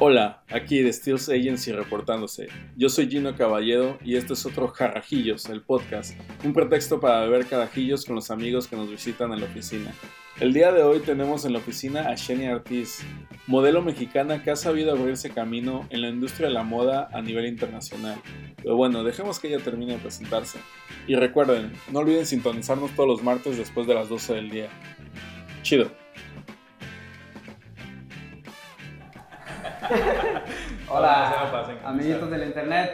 Hola, aquí de Steels Agency reportándose. Yo soy Gino Caballero y este es otro Jarrajillos, el podcast, un pretexto para beber carajillos con los amigos que nos visitan en la oficina. El día de hoy tenemos en la oficina a Shenia Ortiz, modelo mexicana que ha sabido abrirse camino en la industria de la moda a nivel internacional. Pero bueno, dejemos que ella termine de presentarse. Y recuerden, no olviden sintonizarnos todos los martes después de las 12 del día. Chido. Hola, amiguitos del internet.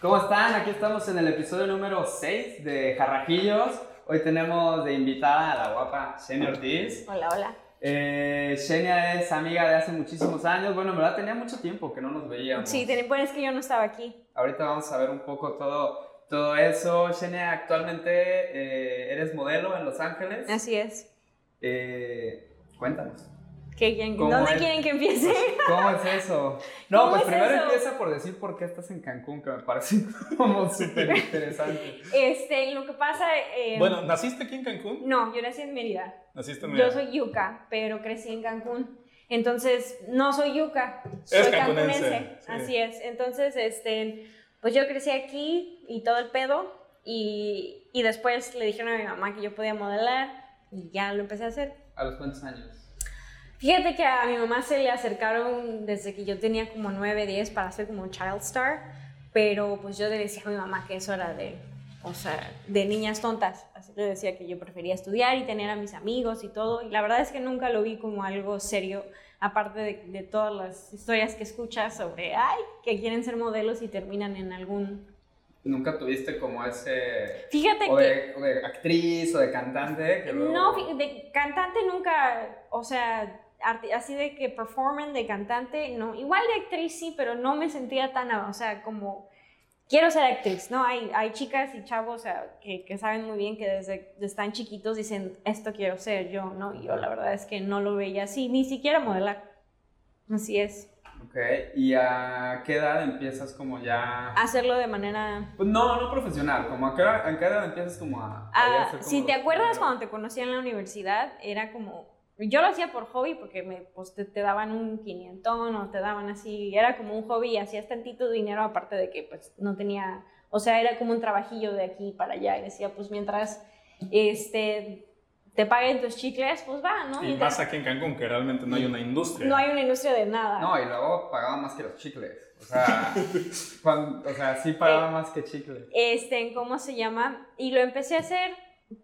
¿Cómo están? Aquí estamos en el episodio número 6 de Jarrajillos. Hoy tenemos de invitada a la guapa Xenia Ortiz. Hola, hola. Eh, Xenia es amiga de hace muchísimos años. Bueno, en verdad tenía mucho tiempo que no nos veíamos. Sí, bueno, es que yo no estaba aquí. Ahorita vamos a ver un poco todo, todo eso. Xenia, actualmente eh, eres modelo en Los Ángeles. Así es. Eh, cuéntanos. ¿Dónde quieren que empiece? ¿Cómo es eso? No, pues primero empieza por decir por qué estás en Cancún, que me parece como súper interesante. Este, lo que pasa... Eh, bueno, ¿naciste aquí en Cancún? No, yo nací en Mérida. ¿Naciste en Mérida? Yo soy yuca, pero crecí en Cancún. Entonces, no soy yuca, soy cancunense. Así es. Entonces, este, pues yo crecí aquí y todo el pedo. Y, y después le dijeron a mi mamá que yo podía modelar y ya lo empecé a hacer. ¿A los cuántos años? Fíjate que a mi mamá se le acercaron desde que yo tenía como 9, 10 para hacer como un child star, pero pues yo le decía a mi mamá que eso era de, o sea, de niñas tontas. Así le decía que yo prefería estudiar y tener a mis amigos y todo. Y la verdad es que nunca lo vi como algo serio, aparte de, de todas las historias que escuchas sobre, ay, que quieren ser modelos y terminan en algún ¿Nunca tuviste como ese... Fíjate o de, O de actriz o de cantante? No, de cantante nunca, o sea, así de que performen de cantante, no, igual de actriz sí, pero no me sentía tan, o sea, como quiero ser actriz, ¿no? Hay, hay chicas y chavos que, que, saben muy bien que desde están chiquitos dicen, esto quiero ser yo, ¿no? Y yo la verdad es que no lo veía así, ni siquiera modelar. Así es. Ok, ¿y a qué edad empiezas como ya... Hacerlo de manera... Pues no, no profesional, como a qué, edad, empiezas como a... Ah, si te acuerdas cuando te conocí en la universidad, era como yo lo hacía por hobby porque me, pues, te, daban un quinientón o te daban así, era como un hobby y hacías tantito dinero aparte de que pues no tenía, o sea, era como un trabajillo de aquí para allá y decía, pues mientras este, te paguen tus chicles, pues va, ¿no? Y vas aquí en Cancún, que realmente no hay una industria. No hay una industria de nada. No, y luego pagaban más que los chicles. O sea, o sea sí pagaba eh, más que chicles. Este, ¿cómo se llama? Y lo empecé a hacer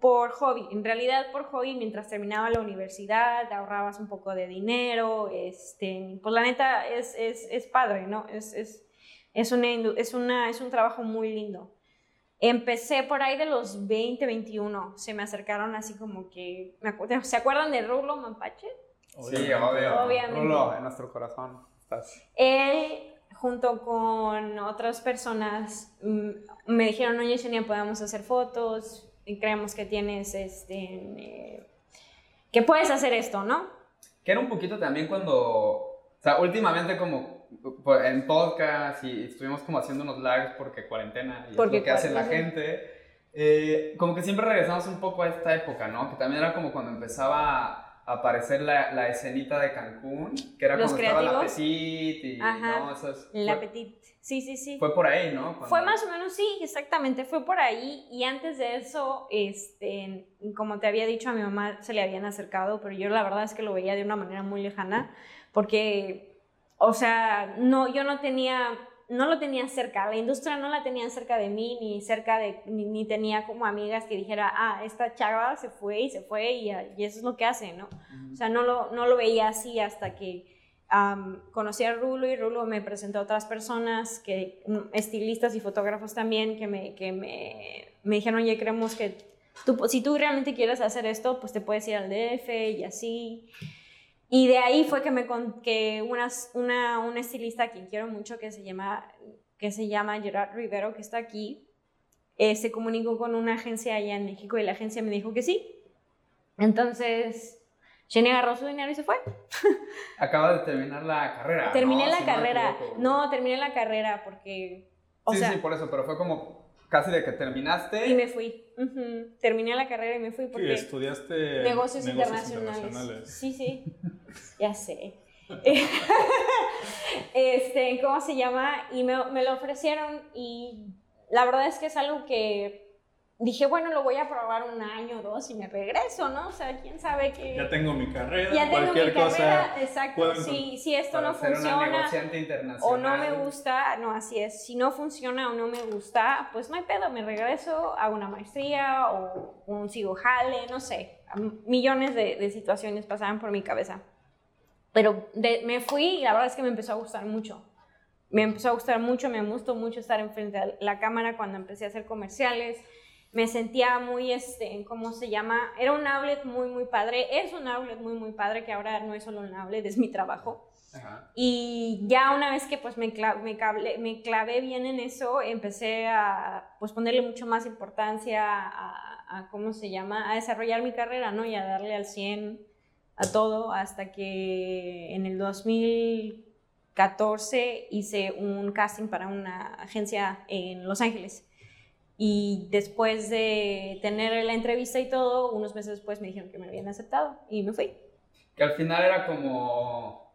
por hobby, en realidad por hobby, mientras terminaba la universidad, ahorrabas un poco de dinero, este, pues la neta es, es, es padre, ¿no? Es, es, es, una, es, una, es un trabajo muy lindo. Empecé por ahí de los 20, 21, se me acercaron así como que, ¿se acuerdan de Rulo Mampache? Sí, obvio. Obviamente. Rulo, en nuestro corazón. Él junto con otras personas mm, me dijeron, oye, Xenia, podemos hacer fotos, creemos que tienes, este, eh, que puedes hacer esto, ¿no? Que era un poquito también cuando, o sea, últimamente como en podcast y estuvimos como haciendo unos lives porque cuarentena y porque lo que hace la gente, eh, como que siempre regresamos un poco a esta época, ¿no? Que también era como cuando empezaba aparecer la, la, escenita de Cancún, que era como estaba la Petit y ¿no? Esas, la Petit, sí, sí, sí. Fue por ahí, ¿no? Fue más o menos, sí, exactamente, fue por ahí y antes de eso, este, como te había dicho, a mi mamá se le habían acercado, pero yo la verdad es que lo veía de una manera muy lejana, porque, o sea, no, yo no tenía no lo tenía cerca, la industria no la tenía cerca de mí, ni cerca de, ni, tenía como amigas que dijera, ah, esta chava se fue y se fue y, y eso es lo que hace, ¿no? O sea, no lo, no lo veía así hasta que conocí a Rulo y Rulo me presentó a otras personas, que, mm, estilistas y fotógrafos también, que me, que me, me dijeron, oye, creemos que tú, si tú realmente quieres hacer esto, pues te puedes ir al DF y así. Y de ahí fue que me que una, una, una estilista a quien quiero mucho que se llama, que se llama Gerard Rivero, que está aquí, eh, se comunicó con una agencia allá en México y la agencia me dijo que sí. Entonces, Jenny agarró su dinero y se fue. Acaba de terminar la carrera. Terminé la carrera. No, terminé la carrera porque... sí, sí, por eso, pero fue como casi de que terminaste. Y me fui. Terminé la carrera y me fui porque... estudiaste negocios, internacionales. Sí, sí, ya sé. este, ¿cómo se llama? Y me, me lo ofrecieron y la verdad es que es algo que dije, bueno, lo voy a probar un año o dos y me regreso, ¿no? O sea, quién sabe qué. Ya tengo mi carrera, ya cualquier tengo mi cosa. Carrera, exacto. Si, si esto no funciona o no me gusta, no, así es. Si no funciona o no me gusta, pues no hay pedo, me regreso, hago una maestría o un sigo jale, no sé. Millones de, de situaciones pasaban por mi cabeza. Pero me fui y la verdad es que me empezó a gustar mucho. Me empezó a gustar mucho, me gustó mucho estar enfrente de la cámara cuando empecé a hacer comerciales me sentía muy, este, ¿cómo se llama? Era un outlet muy, muy padre. Es un outlet muy, muy padre que ahora no es solo un outlet, es mi trabajo. Y ya una vez que pues me, me, me, clavé bien en eso, empecé a pues ponerle mucho más importancia a, ¿cómo se llama? A desarrollar mi carrera, ¿no? Y a darle al 100 a todo hasta que en el 2014 hice un casting para una agencia en Los Ángeles. Y después de tener la entrevista y todo, unos meses después me dijeron que me habían aceptado y me fui. Que al final era como, o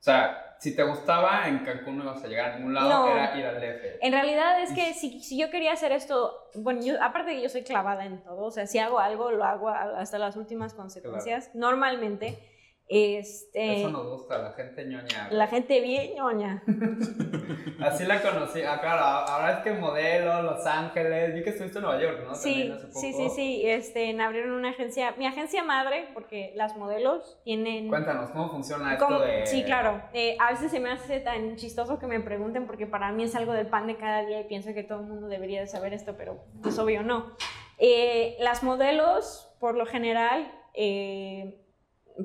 sea, si te gustaba, en Cancún no ibas a llegar a ningún lado, era ir al DF. En realidad es que si, si, yo quería hacer esto, bueno, yo, aparte que yo soy clavada en todo, o sea, si hago algo, lo hago hasta las últimas consecuencias, normalmente este, Eso nos gusta, la gente ñoña. La gente bien ñoña. Así la conocí. Ah, claro, ahora es que modelo, Los Ángeles. Vi que estuviste en Nueva York, ¿no? Sí, sí, sí, sí. Este, abrieron una agencia, mi agencia madre, porque las modelos tienen. Cuéntanos, ¿cómo funciona esto de.? Sí, claro. Eh, a veces se me hace tan chistoso que me pregunten, porque para mí es algo del pan de cada día y pienso que todo el mundo debería de saber esto, pero pues obvio no. Eh, las modelos, por lo general, eh,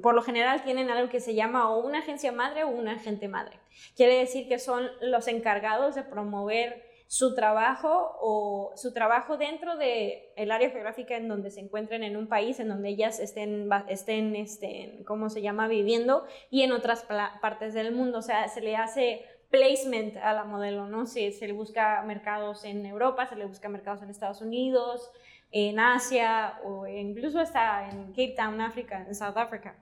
por lo general tienen algo que se llama o una agencia madre o una agente madre. Quiere decir que son los encargados de promover su trabajo o su trabajo dentro del el área geográfica en donde se encuentren en un país, en donde ellas estén, estén, estén ¿cómo se llama?, viviendo y en otras partes del mundo. O sea, se le hace placement a la modelo, ¿no? Se, se le busca mercados en Europa, se le busca mercados en Estados Unidos, en Asia o incluso hasta en Cape Town, África, en South Africa.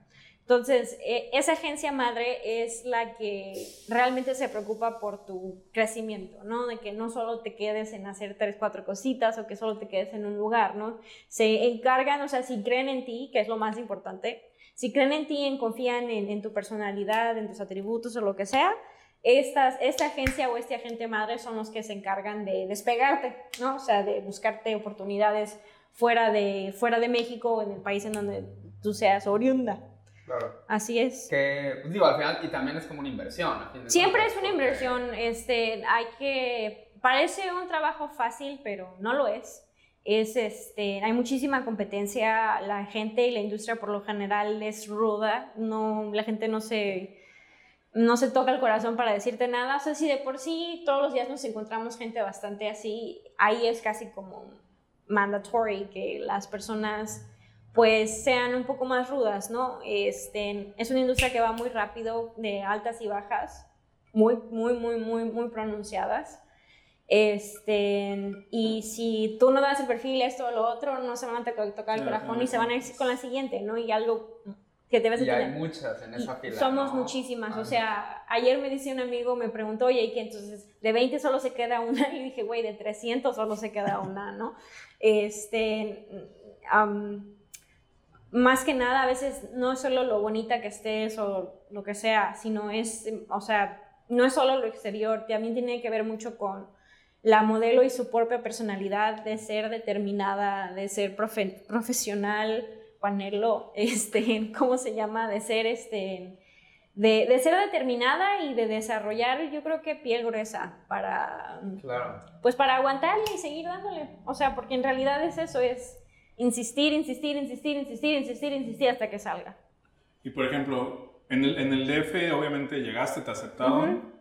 Entonces, e, esa agencia madre es la que realmente se preocupa por tu crecimiento, ¿no? De que no solo te quedes en hacer tres, cuatro cositas o que solo te quedes en un lugar, ¿no? Se encargan, o sea, si creen en ti, que es lo más importante, si creen en ti, en, confían en, en tu personalidad, en tus atributos o lo que sea, estas, esta agencia o este agente madre son los que se encargan de despegarte, ¿no? O sea, de buscarte oportunidades fuera de, fuera de México o en el país en donde tú seas oriunda. Claro. Así es. Que, pues, digo, al final, y también es como una inversión. Siempre es una inversión, este, hay que, parece un trabajo fácil, pero no lo es. Es, este, hay muchísima competencia, la gente y la industria por lo general es ruda, no, la gente no se no se toca el corazón para decirte nada. O sea, si de por sí todos los días nos encontramos gente bastante así, ahí es casi como mandatory que las personas pues sean un poco más rudas, ¿no? Este, es una industria que va muy rápido, de altas y bajas, muy, muy, muy, muy, muy pronunciadas. Este, y si tú no das el perfil, esto o lo otro, no se van a tocar el corazón y se van a ir con la siguiente, ¿no? Y algo que debes y hay muchas en esa fila. Somos muchísimas, o sea, ayer me dice un amigo, me preguntó, oye, ¿y qué? Entonces, de 20 solo se queda una, y dije, güey, de 300 solo se queda una, ¿no? Este, más que nada, a veces no es solo lo bonita que estés o lo que sea, sino es, o sea, no es solo lo exterior, también tiene que ver mucho con la modelo y su propia personalidad de ser determinada, de ser profesional, ponerlo, este, ¿cómo se llama? De ser, este, de, de, ser determinada y de desarrollar, yo creo que piel gruesa para, claro. pues para aguantarle y seguir dándole. O sea, porque en realidad es eso, es insistir, insistir, insistir, insistir, insistir, insistir hasta que salga. Y por ejemplo, en el, en el DF obviamente llegaste, te aceptaron.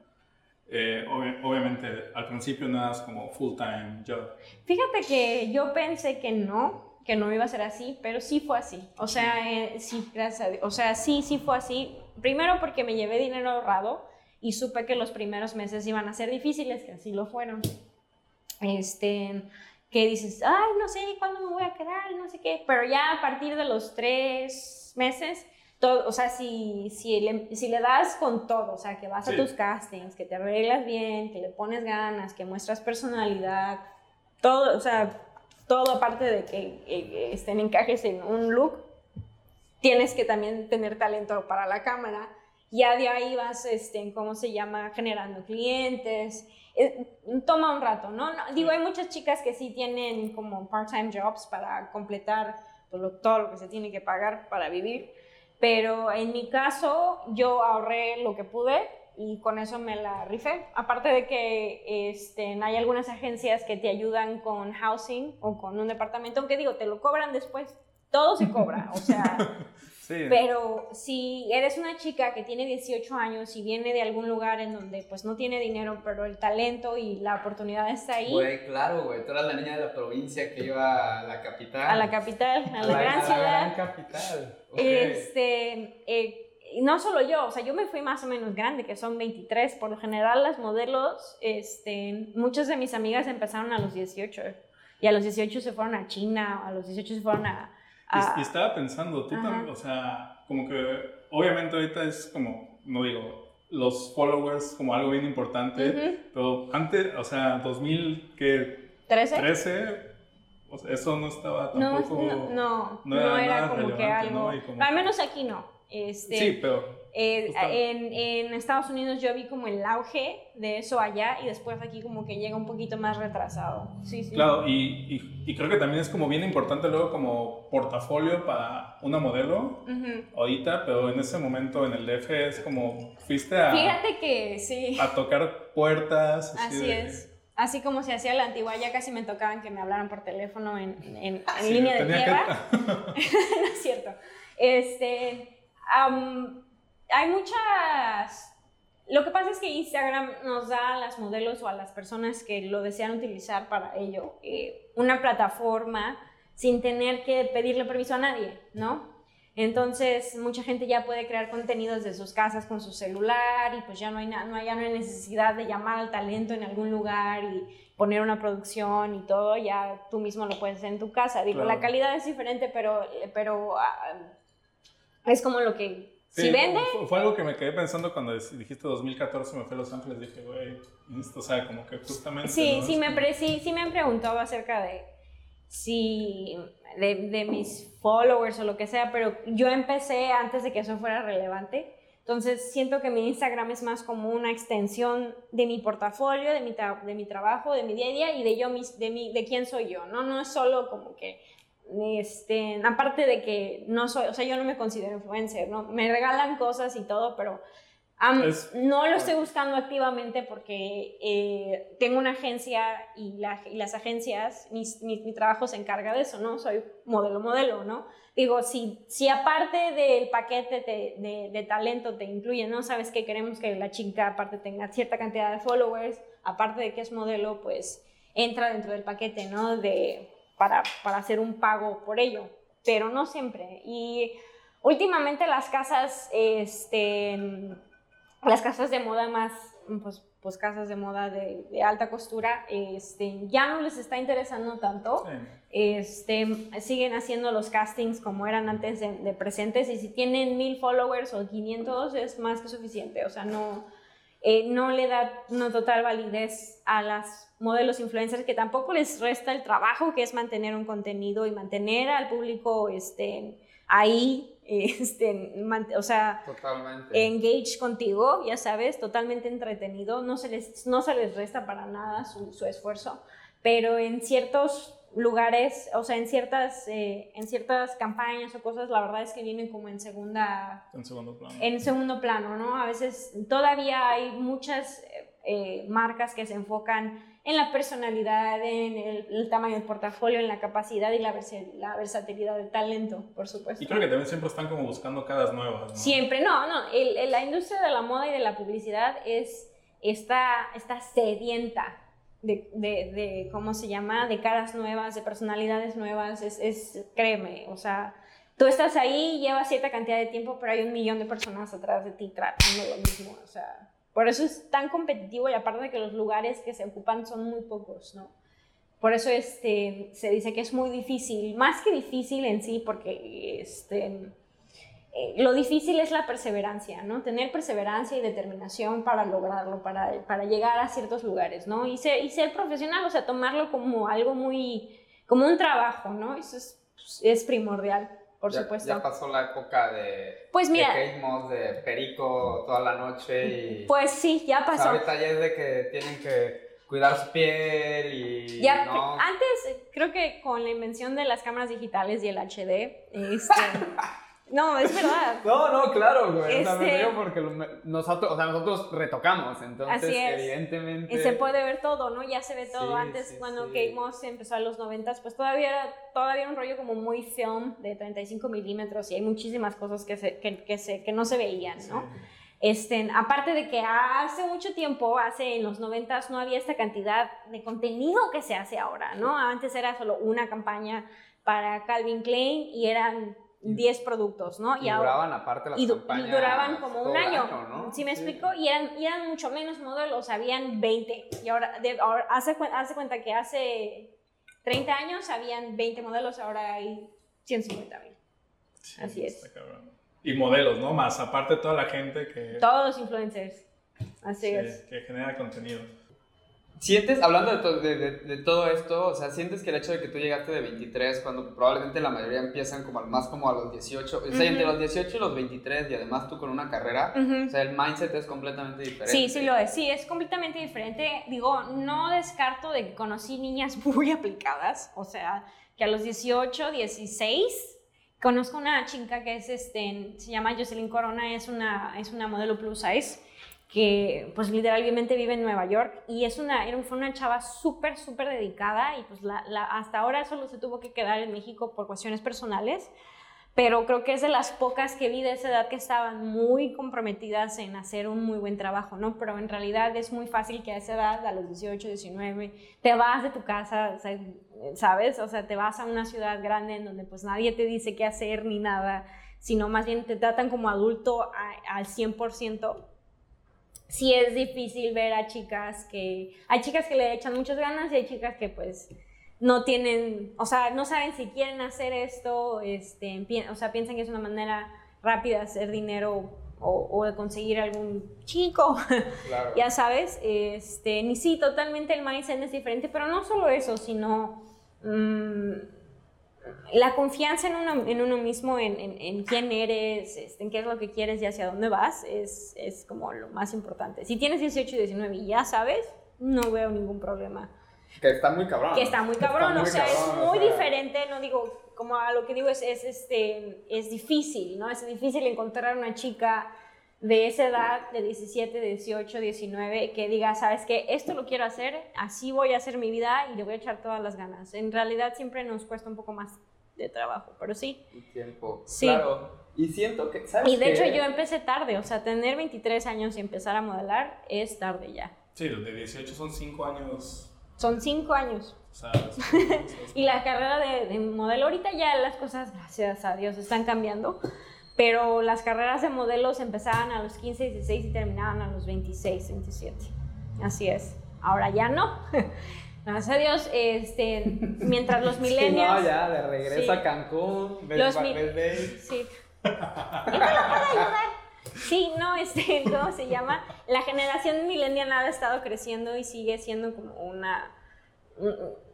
Eh, obviamente al principio nada es como full time job. Fíjate que yo pensé que no, que no iba a ser así, pero sí fue así. O sea, eh, sí, gracias a Dios. O sea, sí, sí fue así. Primero porque me llevé dinero ahorrado y supe que los primeros meses iban a ser difíciles, que así lo fueron. Este, que dices, ay, no sé cuándo me voy a quedar, no sé qué. Pero ya a partir de los tres meses todo, o sea, si, si, le, si le das con todo, o sea, que vas a tus castings, que te arreglas bien, que le pones ganas, que muestras personalidad, todo, o sea, todo aparte de que estén encajes en un look, tienes que también tener talento para la cámara. Ya de ahí vas, este, ¿cómo se llama? Generando clientes. Eh, toma un rato, ¿no? Digo, hay muchas chicas que sí tienen como part-time jobs para completar todo lo que se tiene que pagar para vivir pero en mi caso, yo ahorré lo que pude y con eso me la rifé. Aparte de que este, hay algunas agencias que te ayudan con housing o con un departamento, aunque digo, te lo cobran después. Todo se cobra, o sea, Pero si eres una chica que tiene 18 años y viene de algún lugar en donde pues no tiene dinero, pero el talento y la oportunidad está ahí. Güey, claro, güey. Tú eras la niña de la provincia que iba a la capital. A la capital, a, la, gran ciudad. A la gran capital. Este, eh, no solo yo, o sea, yo me fui más o menos grande, que son 23. Por lo general, las modelos, este, muchas de mis amigas empezaron a los 18. Y a los 18 se fueron a China, a los 18 se fueron a y, estaba pensando, tú también, o sea, como que obviamente ahorita es como, no digo, los followers como algo bien importante, pero antes, o sea, 2000, que 13, 13 o sea, eso no estaba tampoco. No, no, no, era, como que algo. Al menos aquí no. Este, sí, pero eh, en, en, Estados Unidos yo vi como el auge de eso allá y después aquí como que llega un poquito más retrasado. Sí, sí. Claro, y, y, creo que también es como bien importante luego como portafolio para una modelo ahorita, pero en ese momento en el DF es como fuiste a... Fíjate que sí. A tocar puertas. Así, es. Así como se hacía la antigua, ya casi me tocaban que me hablaran por teléfono en, en, línea de tierra. no es cierto. Este, hay muchas... Lo que pasa es que Instagram nos da a las modelos o a las personas que lo desean utilizar para ello eh, una plataforma sin tener que pedirle permiso a nadie, ¿no? Entonces, mucha gente ya puede crear contenidos de sus casas con su celular y pues ya no hay, no, ya no hay necesidad de llamar al talento en algún lugar y poner una producción y todo, ya tú mismo lo puedes hacer en tu casa. Digo, la calidad es diferente, pero, pero ah, es como lo que si vende. Fue, algo que me quedé pensando cuando dijiste 2014, me fui a Los Ángeles, dije, güey, o sea, como que justamente. Sí, sí, me sí, sí me han preguntado acerca de si. De, de, mis followers o lo que sea, pero yo empecé antes de que eso fuera relevante. Entonces siento que mi Instagram es más como una extensión de mi portafolio, de mi, de mi trabajo, de mi día a día y de yo, de, mi, de quién soy yo, ¿no? No es solo como que este, aparte de que no soy, o sea, yo no me considero influencer, ¿no? Me regalan cosas y todo, pero no lo estoy buscando activamente porque eh, tengo una agencia y, las agencias, mi, trabajo se encarga de eso, ¿no? Soy modelo, modelo, ¿no? Digo, si, si aparte del paquete de, de, talento te incluye, ¿no? Sabes que queremos que la chica aparte tenga cierta cantidad de followers, aparte de que es modelo, pues entra dentro del paquete, ¿no? De para, para hacer un pago por ello, pero no siempre. Y últimamente las casas, este, las casas de moda más, pues, pues casas de moda de, de, alta costura, este, ya no les está interesando tanto. Este, siguen haciendo los castings como eran antes de, de, presentes y si tienen mil followers o 500 es más que suficiente. O sea, no, eh, no le da una total validez a las modelos influencers que tampoco les resta el trabajo que es mantener un contenido y mantener al público este, ahí, este, o sea, engage contigo, ya sabes, totalmente entretenido, no se les, no se les resta para nada su, su esfuerzo, pero en ciertos lugares, o sea, en ciertas, eh, en ciertas campañas o cosas, la verdad es que vienen como en segunda... En segundo plano. En segundo plano, ¿no? A veces todavía hay muchas eh, marcas que se enfocan en la personalidad, en el, tamaño del portafolio, en la capacidad y la, la, versatilidad del talento, por supuesto. Y creo que también siempre están como buscando caras nuevas, ¿no? Siempre, no, no, el, la industria de la moda y de la publicidad es, está, está sedienta de, de, ¿cómo se llama? De caras nuevas, de personalidades nuevas, es, es, créeme, o sea, tú estás ahí, llevas cierta cantidad de tiempo, pero hay un millón de personas atrás de ti tratando lo mismo, o sea, por eso es tan competitivo y aparte de que los lugares que se ocupan son muy pocos, ¿no? Por eso este, se dice que es muy difícil, más que difícil en sí, porque este, eh, lo difícil es la perseverancia, ¿no? Tener perseverancia y determinación para lograrlo, para, para llegar a ciertos lugares, ¿no? Y ser, y ser profesional, o sea, tomarlo como algo muy, como un trabajo, ¿no? Eso es, es primordial, por supuesto. Ya pasó la época de, pues mira, de Kate Moss, de perico toda la noche y... Pues sí, ya pasó. O sea, ahorita ya es de que tienen que cuidar su piel y... Ya, antes, creo que con la invención de las cámaras digitales y el HD, este... No, es verdad. no, no, claro, güey. O sea, me este porque nosotros, o sea, nosotros retocamos, entonces evidentemente... se puede ver todo, ¿no? Ya se ve todo. Antes, cuando Kate Moss empezó a los 90, pues todavía era todavía un rollo como muy film de 35 milímetros y hay muchísimas cosas que, se, que, que, se, que no se veían, ¿no? Este, aparte de que hace mucho tiempo, hace en los 90 no había esta cantidad de contenido que se hace ahora, ¿no? Antes era solo una campaña para Calvin Klein y eran 10 productos, ¿no? Y, duraban aparte las y, campañas. Y duraban como un año, ¿no? ¿sí me explico? Y eran, y eran mucho menos modelos, habían 20. Y ahora, de, ahora hace, hace cuenta que hace 30 años habían 20 modelos, ahora hay 150 mil. Así es. Y modelos, ¿no? Más aparte toda la gente que... Todos los influencers. Así es. Que genera contenido. ¿Sientes, hablando de, de, de, todo esto, o sea, sientes que el hecho de que tú llegaste de 23, cuando probablemente la mayoría empiezan como más como a los 18, o sea, entre los 18 y los 23, y además tú con una carrera, o sea, el mindset es completamente diferente. Sí, sí lo es, sí, es completamente diferente. Digo, no descarto de que conocí niñas muy aplicadas, o sea, que a los 18, 16, conozco una chica que es, este, se llama Jocelyn Corona, es una, es una modelo plus size que pues literalmente vive en Nueva York y es una, era, fue una chava súper, súper dedicada y pues la, hasta ahora solo se tuvo que quedar en México por cuestiones personales, pero creo que es de las pocas que vi de esa edad que estaban muy comprometidas en hacer un muy buen trabajo, ¿no? Pero en realidad es muy fácil que a esa edad, a los 18, 19, te vas de tu casa, ¿sabes? O sea, te vas a una ciudad grande en donde pues nadie te dice qué hacer ni nada, sino más bien te tratan como adulto al 100% sí es difícil ver a chicas que, hay chicas que le echan muchas ganas y hay chicas que pues no tienen, o sea, no saben si quieren hacer esto, este, o sea, piensan que es una manera rápida de hacer dinero o, de conseguir algún chico, ya sabes, este, ni sí, totalmente el mindset es diferente, pero no solo eso, sino... Mm, la confianza en uno, en uno mismo, en, en, quién eres, este, en qué es lo que quieres y hacia dónde vas, es, es, como lo más importante. Si tienes 18 y 19 y ya sabes, no veo ningún problema. Que está muy cabrón. Que está muy cabrón, o sea, es muy diferente, no digo, como a lo que digo es, es, este, es difícil, ¿no? Es difícil encontrar una chica de esa edad, de 17, 18, 19, que diga, sabes que esto lo quiero hacer, así voy a hacer mi vida y le voy a echar todas las ganas. En realidad siempre nos cuesta un poco más de trabajo, pero sí. tiempo. Sí. Claro. Y siento que, ¿sabes Y de hecho yo empecé tarde, o sea, tener 23 años y empezar a modelar es tarde ya. Sí, los de 18 son 5 años. Son 5 años. y la carrera de, de modelo ahorita ya las cosas, gracias a Dios, están cambiando pero las carreras de modelos empezaban a los 15, 16 y terminaban a los 26, 27. Así es. Ahora ya no. Gracias a Dios, este, mientras los millennials... no, ya, de regreso a Cancún, los Sí. ayudar? Sí, no, este, ¿cómo se llama? La generación millennial ha estado creciendo y sigue siendo como una un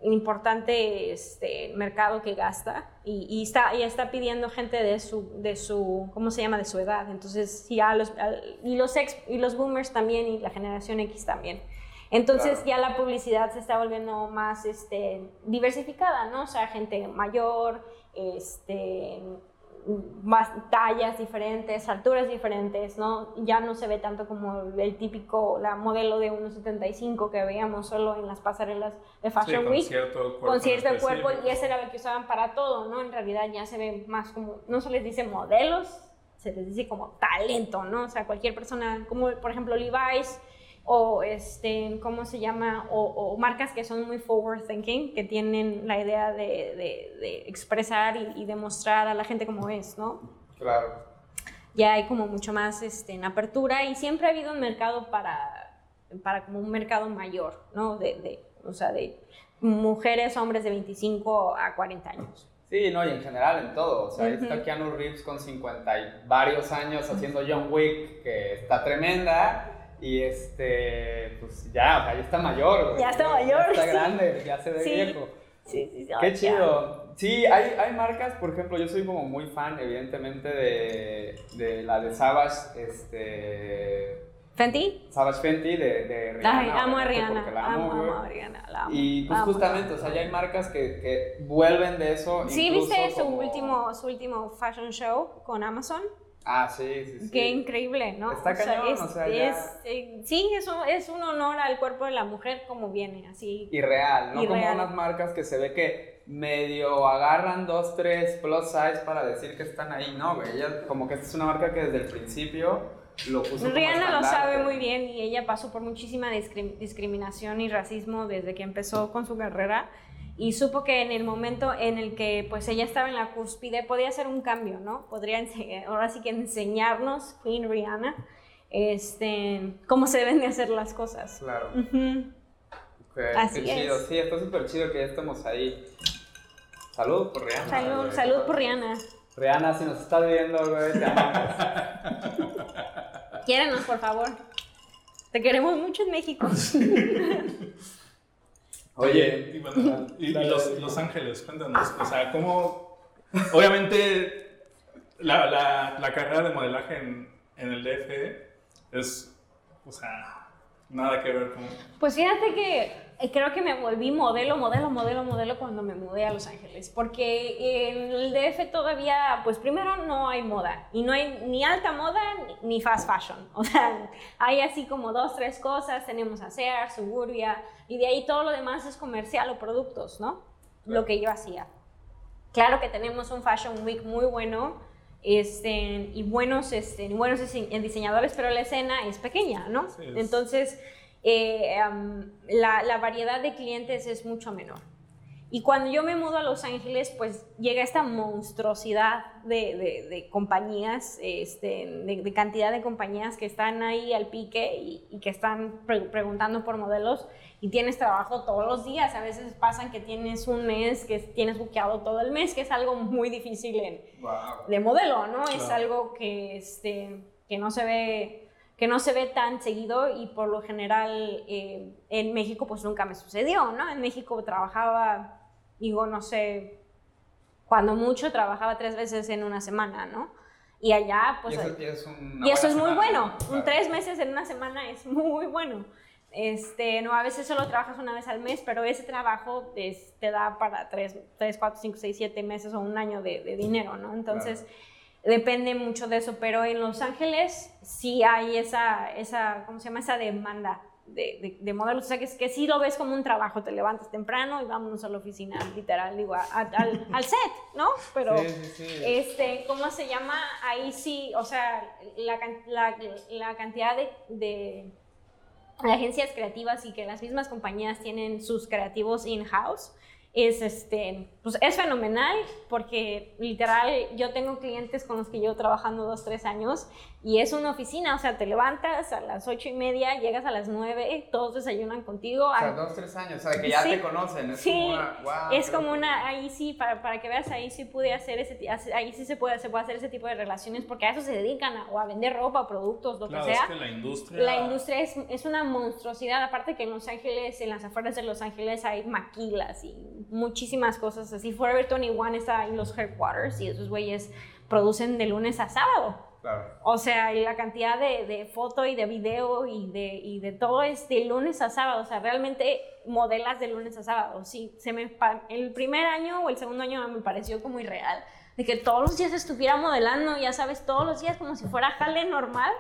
importante este, mercado que gasta y, está, y está pidiendo gente de su, de su, ¿cómo se llama?, de su edad. Entonces, ya los, y, los ex, y los boomers también y la generación X también. Entonces ya la publicidad se está volviendo más este, diversificada, ¿no? O sea, gente mayor, este, más tallas diferentes, alturas diferentes, ¿no? Ya no se ve tanto como el típico, la modelo de 1,75 que veíamos solo en las pasarelas de Fashion Week. Con cierto cuerpo. y ese era lo que usaban para todo, ¿no? En realidad ya se ve más como, no se les dice modelos, se les dice como talento, ¿no? O sea, cualquier persona, como por ejemplo Levi's, o este, ¿cómo se llama? O, marcas que son muy forward thinking, que tienen la idea de, de, expresar y, demostrar a la gente cómo es, ¿no? Claro. Ya hay como mucho más este, en apertura y siempre ha habido un mercado para, para como un mercado mayor, ¿no? De, de, o sea, de mujeres, hombres de 25 a 40 años. Sí, no, y en general en todo. O sea, ahí está Keanu Reeves con 50 y varios años haciendo John Wick, que está tremenda. Y este, pues ya, o sea, ya está mayor. Ya está mayor. Ya está grande, ya se ve viejo. Sí, sí, sí. Qué chido. Sí, hay, hay marcas, por ejemplo, yo soy como muy fan, evidentemente, de, de la de Savage, este... ¿Fenty? Savage Fenty de, de Rihanna. Ay, amo a Rihanna. amo, amo, a Rihanna. La amo. Y pues justamente, o sea, ya hay marcas que, que vuelven de eso. Sí, ¿viste su, último, su último fashion show con Amazon? Ah, sí, sí, sí. Qué increíble, ¿no? Está cañón, o sea, ya... es, eh, sí, eso es un honor al cuerpo de la mujer como viene, así. Y real, no como unas marcas que se ve que medio agarran dos, tres plus size para decir que están ahí, no. Ella, como que esta es una marca que desde el principio lo puso Rihanna lo sabe muy bien y ella pasó por muchísima discriminación y racismo desde que empezó con su carrera y supo que en el momento en el que pues ella estaba en la cúspide podía hacer un cambio, ¿no? Podría ahora sí que enseñarnos, Queen Rihanna, este, cómo se deben de hacer las cosas. Claro. Así qué chido, sí, está súper chido que ya estemos ahí. Salud por Rihanna. Salud, salud por Rihanna. Rihanna, si nos estás viendo, güey, te amamos. Quiérenos, por favor. Te queremos mucho en México. Oye, y, los, los, Ángeles, cuéntanos, o sea, ¿cómo, obviamente, la, la, la carrera de modelaje en, en, el DF es, o sea, nada que ver con... Pues fíjate que creo que me volví modelo, modelo, modelo, modelo cuando me mudé a Los Ángeles, porque en el DF todavía, pues primero no hay moda, y no hay ni alta moda ni fast fashion, o sea, hay así como dos, tres cosas, tenemos a Sears, Suburbia, y de ahí todo lo demás es comercial o productos, ¿no? Lo que yo hacía. Claro que tenemos un Fashion Week muy bueno, este, y buenos, este, buenos diseñadores, pero la escena es pequeña, ¿no? Entonces eh, la, la, variedad de clientes es mucho menor. Y cuando yo me mudo a Los Ángeles, pues llega esta monstruosidad de, de, compañías, este, de, cantidad de compañías que están ahí al pique y, que están preguntando por modelos y tienes trabajo todos los días. A veces pasan que tienes un mes, que tienes buqueado todo el mes, que es algo muy difícil en, de modelo, ¿no? Es algo que, este, que no se ve que no se ve tan seguido y por lo general eh, en México pues nunca me sucedió, ¿no? En México trabajaba, digo, no sé, cuando mucho trabajaba tres veces en una semana, ¿no? Y allá pues... Y eso, es, muy bueno, un tres meses en una semana es muy bueno. Este, no, a veces solo trabajas una vez al mes, pero ese trabajo te da para tres, tres, cuatro, cinco, seis, siete meses o un año de, de dinero, ¿no? Entonces depende mucho de eso, pero en Los Ángeles sí hay esa, esa ¿cómo se llama? Esa demanda de, de, modelos, o sea, que, que sí lo ves como un trabajo, te levantas temprano y vámonos a la oficina, literal, digo, al, al, set, ¿no? Pero, este, ¿cómo se llama? Ahí sí, o sea, la, la, la cantidad de, de agencias creativas y que las mismas compañías tienen sus creativos in-house, es, este, pues es fenomenal porque literal yo tengo clientes con los que llevo trabajando dos, tres años y es una oficina, o sea, te levantas a las ocho y media, llegas a las nueve, todos desayunan contigo. O sea, dos, tres años, o sea, que ya te conocen. Es sí, como una, wow, es como una, ahí sí, para, para, que veas, ahí sí pude hacer ese, ahí sí se puede, se puede hacer ese tipo de relaciones porque a eso se dedican, a, o a vender ropa, productos, lo que sea. Es que la industria... La industria es, es una monstruosidad, aparte que en Los Ángeles, en las afueras de Los Ángeles hay maquilas y muchísimas cosas así. Forever 21 está en los headquarters y esos güeyes producen de lunes a sábado. O sea, la cantidad de, de foto y de video y de, y de todo es de lunes a sábado. O sea, realmente modelas de lunes a sábado. Sí, se me, el primer año o el segundo año me pareció como irreal. De que todos los días estuviera modelando, ya sabes, todos los días como si fuera jale normal.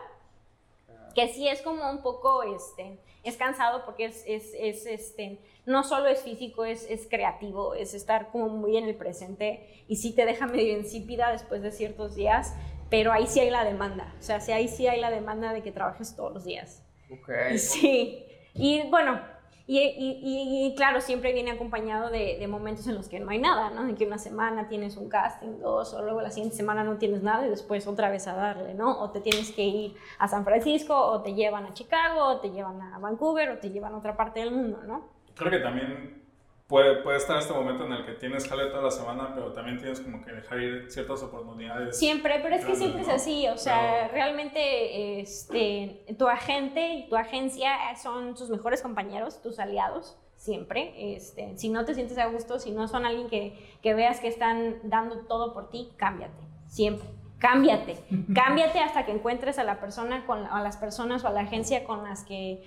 Que sí es como un poco, este, es cansado porque es, es, es este, no solo es físico, es, es creativo, es estar como muy en el presente y sí te deja medio insípida después de ciertos días pero ahí sí hay la demanda, o sea, sí, ahí sí hay la demanda de que trabajes todos los días. Ok. Sí, y bueno, y, y, y, claro, siempre viene acompañado de, de, momentos en los que no hay nada, ¿no? En que una semana tienes un casting, dos, o luego la siguiente semana no tienes nada y después otra vez a darle, ¿no? O te tienes que ir a San Francisco, o te llevan a Chicago, o te llevan a Vancouver, o te llevan a otra parte del mundo, ¿no? Creo que también puede, puede estar este momento en el que tienes jale toda la semana, pero también tienes como que dejar ir ciertas oportunidades. Siempre, pero es que siempre es así, o sea, realmente este, tu agente y tu agencia son tus mejores compañeros, tus aliados, siempre. Este, si no te sientes a gusto, si no son alguien que, que veas que están dando todo por ti, cámbiate, siempre. Cámbiate, cámbiate hasta que encuentres a la persona, con, a las personas o a la agencia con las que,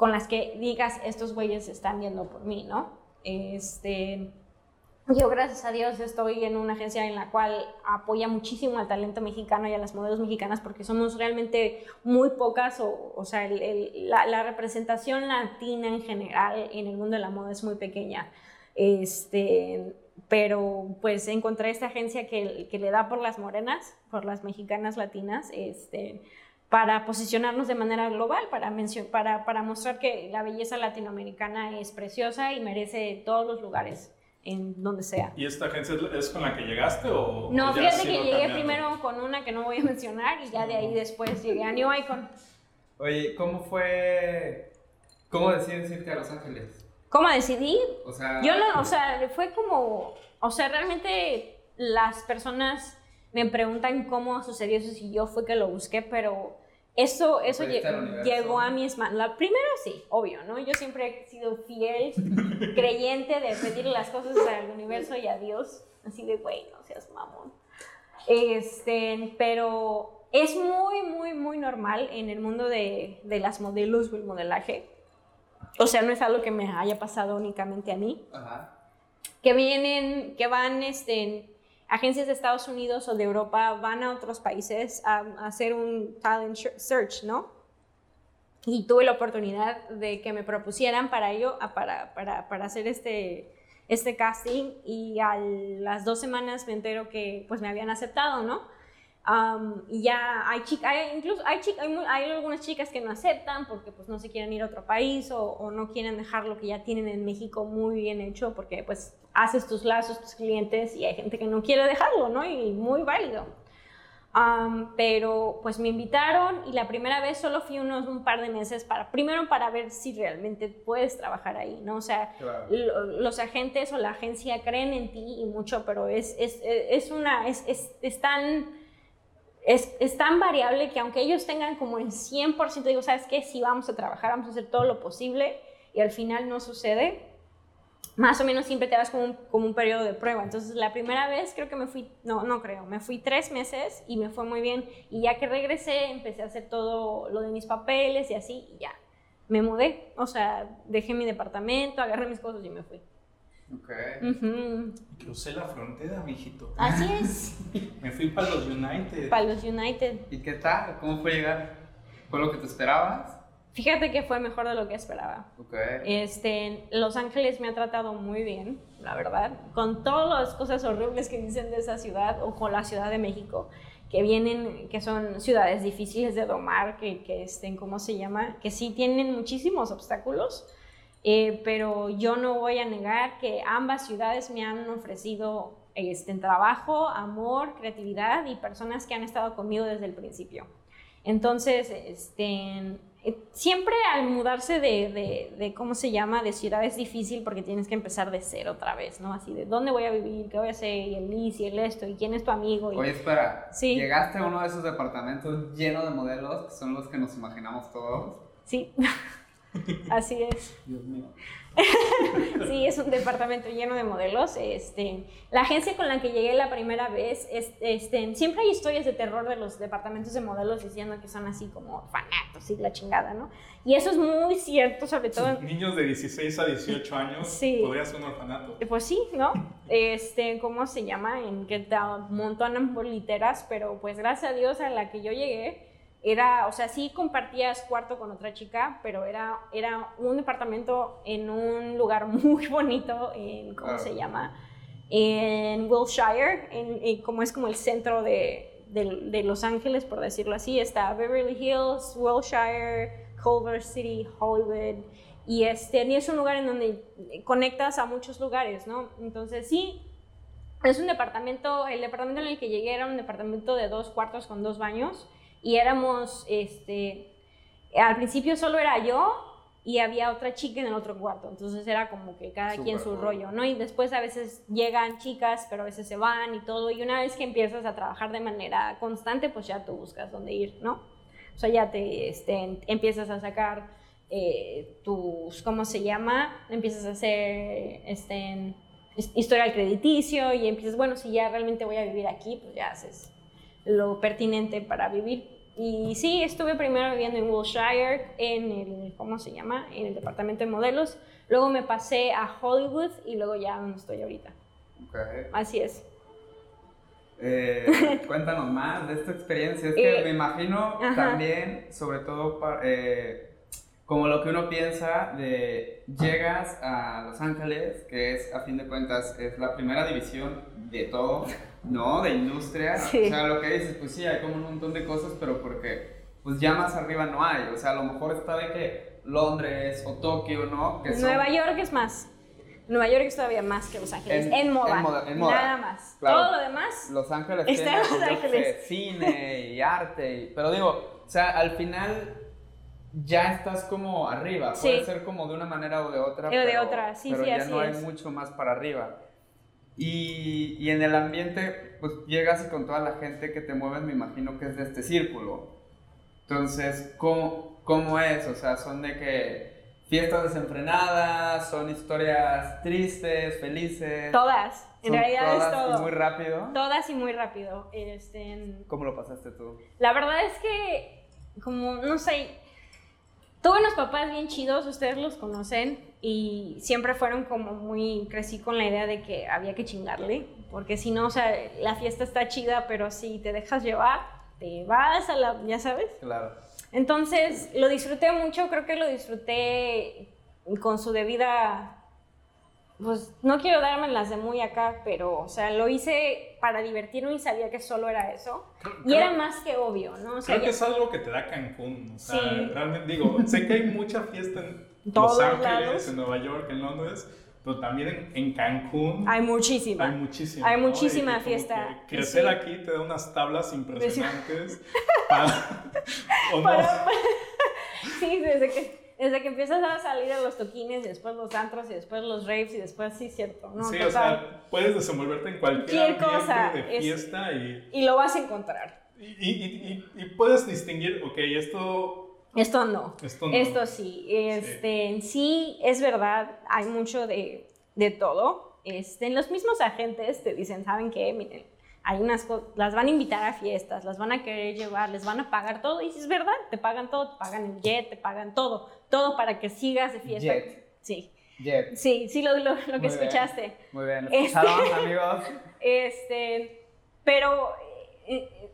con las que digas, estos güeyes están viendo por mí, ¿no? Este, yo, gracias a Dios, estoy en una agencia en la cual apoya muchísimo al talento mexicano y a las modelos mexicanas porque somos realmente muy pocas, o, o sea, la, representación latina en general en el mundo de la moda es muy pequeña. Este, pero pues encontré esta agencia que, que le da por las morenas, por las mexicanas latinas, este, para posicionarnos de manera global, para, para, para mostrar que la belleza latinoamericana es preciosa y merece todos los lugares en donde sea. ¿Y esta agencia es con la que llegaste o...? No, fíjate que llegué primero con una que no voy a mencionar y ya de ahí después llegué a New Icon. Oye, ¿cómo fue...? ¿Cómo decidiste irte a Los Ángeles? ¿Cómo decidí? O sea... Yo no, o sea, fue como... O sea, realmente las personas me preguntan cómo sucedió eso, si yo fue que lo busqué, pero eso, eso llegó a mis manos. Primero sí, obvio, ¿no? Yo siempre he sido fiel, creyente de pedir las cosas al universo y a Dios. Así de, güey, no seas mamón. Este, pero es muy, muy, muy normal en el mundo de, de las modelos o el modelaje. O sea, no es algo que me haya pasado únicamente a mí. Ajá. Que vienen, que van, este, agencias de Estados Unidos o de Europa van a otros países a, hacer un talent search, ¿no? Y tuve la oportunidad de que me propusieran para ello, para, para, para hacer este, este casting y a las dos semanas me entero que pues me habían aceptado, ¿no? y ya hay, hay incluso hay, hay, algunas chicas que no aceptan porque pues no se quieren ir a otro país o, o, no quieren dejar lo que ya tienen en México muy bien hecho porque pues haces tus lazos, tus clientes y hay gente que no quiere dejarlo, ¿no? Y muy válido. pero pues me invitaron y la primera vez solo fui unos un par de meses para, primero para ver si realmente puedes trabajar ahí, ¿no? O sea, los agentes o la agencia creen en ti y mucho, pero es, es, es una, es, es, es tan... Es, es, tan variable que aunque ellos tengan como el 100%, digo, ¿sabes qué? Si vamos a trabajar, vamos a hacer todo lo posible y al final no sucede, más o menos siempre te das como un, como un periodo de prueba. Entonces, la primera vez creo que me fui, no, no creo, me fui tres meses y me fue muy bien. Y ya que regresé, empecé a hacer todo lo de mis papeles y así, y ya. Me mudé, o sea, dejé mi departamento, agarré mis cosas y me fui. Ok. Crucé la frontera, mijito. Así es. me fui para los United. Para los United. ¿Y qué tal? ¿Cómo fue llegar? ¿Fue lo que te esperabas? Fíjate que fue mejor de lo que esperaba. Okay. Este, Los Ángeles me ha tratado muy bien, la verdad, con todas las cosas horribles que dicen de esa ciudad o con la Ciudad de México, que vienen, que son ciudades difíciles de domar, que, que estén, ¿cómo se llama? Que sí tienen muchísimos obstáculos, eh, pero yo no voy a negar que ambas ciudades me han ofrecido este, trabajo, amor, creatividad y personas que han estado conmigo desde el principio. Entonces, este, siempre al mudarse de, de, ¿cómo se llama?, de ciudad es difícil porque tienes que empezar de cero otra vez, ¿no? Así de, ¿dónde voy a vivir? ¿Qué voy a hacer? Y el y el esto, y quién es tu amigo. Y... Oye, espera, ¿Sí? ¿llegaste a uno de esos departamentos lleno de modelos, que son los que nos imaginamos todos? Sí, así es. Dios mío. sí, es un departamento lleno de modelos. Este, la agencia con la que llegué la primera vez, este, siempre hay historias de terror de los departamentos de modelos diciendo que son así como fanatos y la chingada, ¿no? Y eso es muy cierto, sobre todo... Niños de 16 a 18 años sí. podría ser un orfanato. Pues sí, ¿no? Este, ¿cómo se llama? En que te amontonan por literas, pero pues gracias a Dios a la que yo llegué, era, o sea, sí compartías cuarto con otra chica, pero era, era un departamento en un lugar muy bonito, en, ¿cómo se llama? En Wilshire, en, como es como el centro de, de, Los Ángeles, por decirlo así. Está Beverly Hills, Wilshire, Culver City, Hollywood. Y, este, y es un lugar en donde conectas a muchos lugares, ¿no? Entonces sí, es un departamento, el departamento en el que llegué era un departamento de dos cuartos con dos baños y éramos, este, al principio solo era yo y había otra chica en el otro cuarto. Entonces era como que cada quien su rollo, ¿no? Y después a veces llegan chicas, pero a veces se van y todo. Y una vez que empiezas a trabajar de manera constante, pues ya tú buscas dónde ir, ¿no? O sea, ya te este, empiezas a sacar eh, tus, ¿cómo se llama? Empiezas a hacer este, historial crediticio y empiezas, bueno, si ya realmente voy a vivir aquí, pues ya haces lo pertinente para vivir. Y sí, estuve primero viviendo en Wilshire, en el, ¿cómo se llama? En el departamento de modelos. Luego me pasé a Hollywood y luego ya donde estoy ahorita. Okay. Así es. Eh, cuéntanos más de esta experiencia. Es que eh, me imagino también, sobre todo, eh, como lo que uno piensa de llegas a Los Ángeles, que es, a fin de cuentas, es la primera división de todo. ¿No? De industria. O sea, lo que dices, pues sí, hay como un montón de cosas, pero porque pues ya más arriba no hay. O sea, a lo mejor está de que Londres o Tokio, ¿no? Que Nueva York es más. Nueva York es todavía más que Los Ángeles. En, moda, en, moda. Nada más. Todo lo demás. Los Ángeles está Los Ángeles. cine y arte. pero digo, o sea, al final ya estás como arriba. Puede ser como de una manera o de otra. O de otra, sí, pero sí, ya no hay mucho más para arriba. Y, y, en el ambiente, pues llegas y con toda la gente que te mueve, me imagino que es de este círculo. Entonces, ¿cómo, cómo es? O sea, son de que fiestas desenfrenadas, son historias tristes, felices. Todas, en realidad es todo. Y muy rápido. Todas y muy rápido. Este, ¿Cómo lo pasaste tú? La verdad es que, como, no sé, tuve unos papás bien chidos, ustedes los conocen y siempre fueron como muy, crecí con la idea de que había que chingarle, porque si no, o sea, la fiesta está chida, pero si te dejas llevar, te vas a la, ya sabes. Claro. Entonces, lo disfruté mucho, creo que lo disfruté con su debida, pues no quiero darme las de muy acá, pero, o sea, lo hice para divertirme y sabía que solo era eso. y era más que obvio, ¿no? O sea, creo que es algo que te da Cancún, o sea, realmente digo, sé que hay mucha fiesta en los Ángeles, en Nueva York, en Londres, pero también en, Cancún. Hay muchísima. Hay muchísima. Hay muchísima fiesta. Crecer aquí te da unas tablas impresionantes. para, ¿O no? sí, desde que, desde que empiezas a salir a los toquines, y después los antros, y después los raves, y después, sí, cierto. ¿no? Sí, o sea, puedes desenvolverte en cualquier, cosa de fiesta y... Y lo vas a encontrar. Y, y, y, y puedes distinguir, ok, esto esto no. Esto, sí. Este, sí. sí, es verdad, hay mucho de, de todo. Este, los mismos agentes te dicen, ¿saben qué? Miren, hay unas las van a invitar a fiestas, las van a querer llevar, les van a pagar todo. Y es verdad, te pagan todo, te pagan el jet, te pagan todo. Todo para que sigas de fiesta. Jet. Sí. Jet. Sí, sí, lo, lo, que escuchaste. Muy bien. Este, amigos. Este, pero... Eh,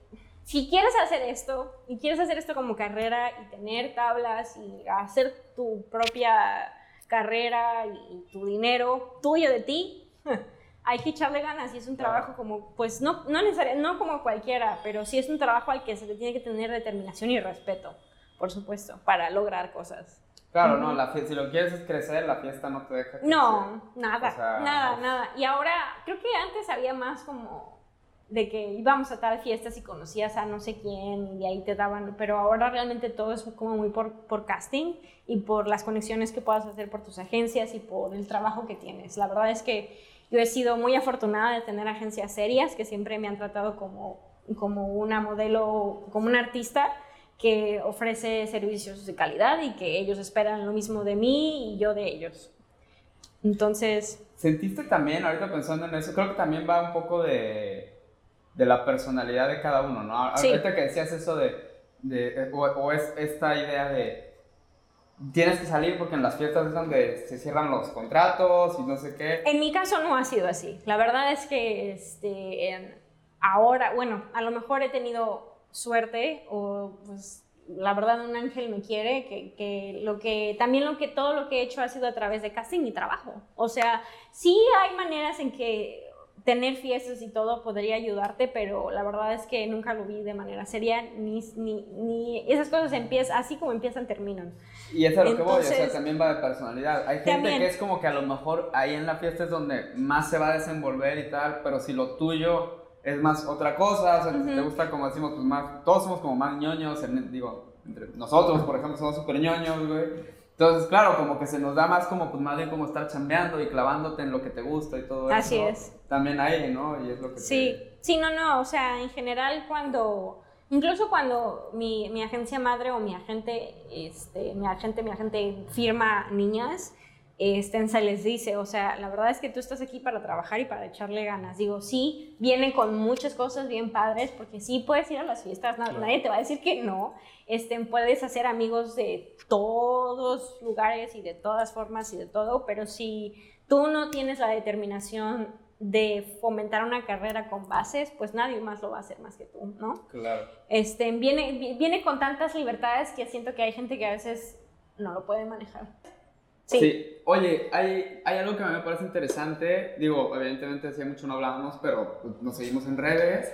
si quieres hacer esto y quieres hacer esto como carrera y tener tablas y hacer tu propia carrera y tu dinero tuyo de ti, hay que echarle ganas y es un trabajo como, pues no, no necesariamente, no como cualquiera, pero sí es un trabajo al que se le tiene que tener determinación y respeto, por supuesto, para lograr cosas. Claro, no, la si lo quieres es crecer, la fiesta no te deja crecer. No, nada, nada, nada. Y ahora, creo que antes había más como de que íbamos a tal fiestas y conocías a no sé quién y ahí te daban, pero ahora realmente todo es como muy por, por casting y por las conexiones que puedas hacer por tus agencias y por el trabajo que tienes. La verdad es que yo he sido muy afortunada de tener agencias serias que siempre me han tratado como, como una modelo, como una artista que ofrece servicios de calidad y que ellos esperan lo mismo de mí y yo de ellos. Entonces... ¿Sentiste también, ahorita pensando en eso, creo que también va un poco de de la personalidad de cada uno, ¿no? Ahorita que decías eso de, de o, es esta idea de tienes que salir porque en las fiestas es donde se cierran los contratos y no sé qué. En mi caso no ha sido así. La verdad es que este, ahora, bueno, a lo mejor he tenido suerte o pues la verdad un ángel me quiere, que, que, lo que también lo que todo lo que he hecho ha sido a través de casting y trabajo. O sea, sí hay maneras en que tener fiestas y todo podría ayudarte, pero la verdad es que nunca lo vi de manera seria, ni, ni, ni esas cosas empiezan, así como empiezan, terminan. Y eso es lo que voy, o sea, también va de personalidad. Hay gente que es como que a lo mejor ahí en la fiesta es donde más se va a desenvolver y tal, pero si lo tuyo es más otra cosa, o sea, si te gusta, como decimos, pues más, todos somos como más ñoños, digo, entre nosotros, por ejemplo, somos súper ñoños, güey. Entonces, claro, como que se nos da más como, pues más bien como estar chambeando y clavándote en lo que te gusta y todo eso. Así es. También hay, ¿no? Y es lo que Sí, sí, no, no, o sea, en general cuando, incluso cuando mi, mi agencia madre o mi agente, este, mi agente, mi agente firma niñas, este, se les dice, o sea, la verdad es que tú estás aquí para trabajar y para echarle ganas. Digo, sí, vienen con muchas cosas bien padres, porque sí puedes ir a las fiestas, nadie te va a decir que no. Este, puedes hacer amigos de todos lugares y de todas formas y de todo, pero si tú no tienes la determinación de fomentar una carrera con bases, pues nadie más lo va a hacer más que tú, ¿no? Claro. Este, viene, viene con tantas libertades que siento que hay gente que a veces no lo puede manejar. Sí. Oye, hay, hay algo que a mí me parece interesante. Digo, evidentemente hacía mucho no hablábamos, pero pues, nos seguimos en redes.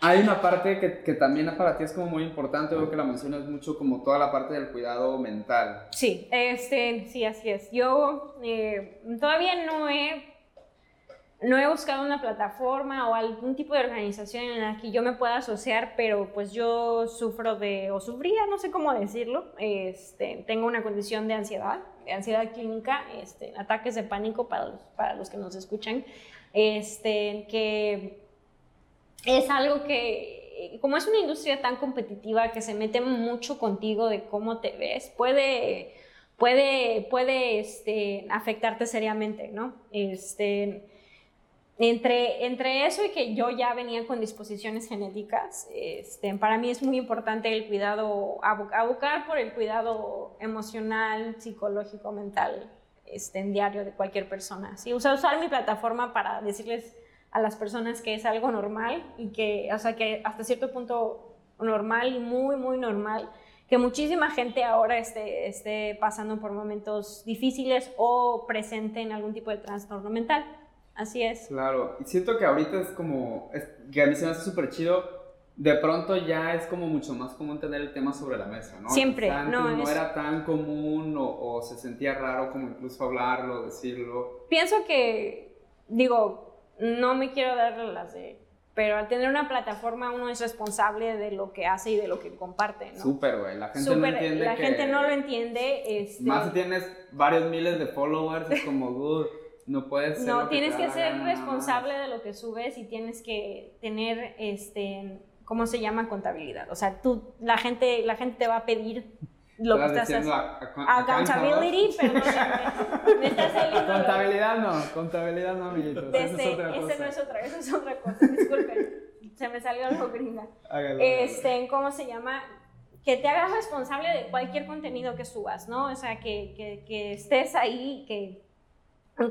Hay una parte que, que, también para ti es como muy importante, veo que la mencionas mucho, como toda la parte del cuidado mental. Sí, este, sí, así es. Yo eh, todavía no he no he buscado una plataforma o algún tipo de organización en la que yo me pueda asociar, pero pues yo sufro de, o sufría, no sé cómo decirlo, este, tengo una condición de ansiedad, de ansiedad clínica, este, ataques de pánico para los, para los que nos escuchan, este, que es algo que, como es una industria tan competitiva que se mete mucho contigo de cómo te ves, puede, puede, puede este, afectarte seriamente, ¿no? Este, entre, entre eso y que yo ya venía con disposiciones genéticas, este, para mí es muy importante el cuidado, abocar por el cuidado emocional, psicológico, mental, este, en diario de cualquier persona. ¿sí? Usar, usar mi plataforma para decirles a las personas que es algo normal y que, o sea, que hasta cierto punto normal y muy, muy normal, que muchísima gente ahora esté, esté pasando por momentos difíciles o presente en algún tipo de trastorno mental. Así es. Claro, y siento que ahorita es como, que a mí se me hace súper chido, de pronto ya es como mucho más común tener el tema sobre la mesa, ¿no? Siempre, no, no era tan común o, se sentía raro como incluso hablarlo, decirlo. Pienso que, digo, no me quiero dar las de... Pero al tener una plataforma uno es responsable de lo que hace y de lo que comparte, ¿no? Súper, güey. La gente no entiende La gente no lo entiende. Este... Más si tienes varios miles de followers, es como, good. No puedes ser No, tienes que, ser responsable de lo que subes y tienes que tener, este, ¿cómo se llama? Contabilidad. O sea, tú, la gente, la gente te va a pedir lo que estás haciendo. Accountability, perdón. Me estás. Contabilidad no, contabilidad no, amiguitos. Este, es otra cosa. Ese no es otra, eso es otra cosa. Disculpen, se me salió algo gringa. Este, ¿cómo se llama? Que te hagas responsable de cualquier contenido que subas, ¿no? O sea, que, que, que estés ahí, que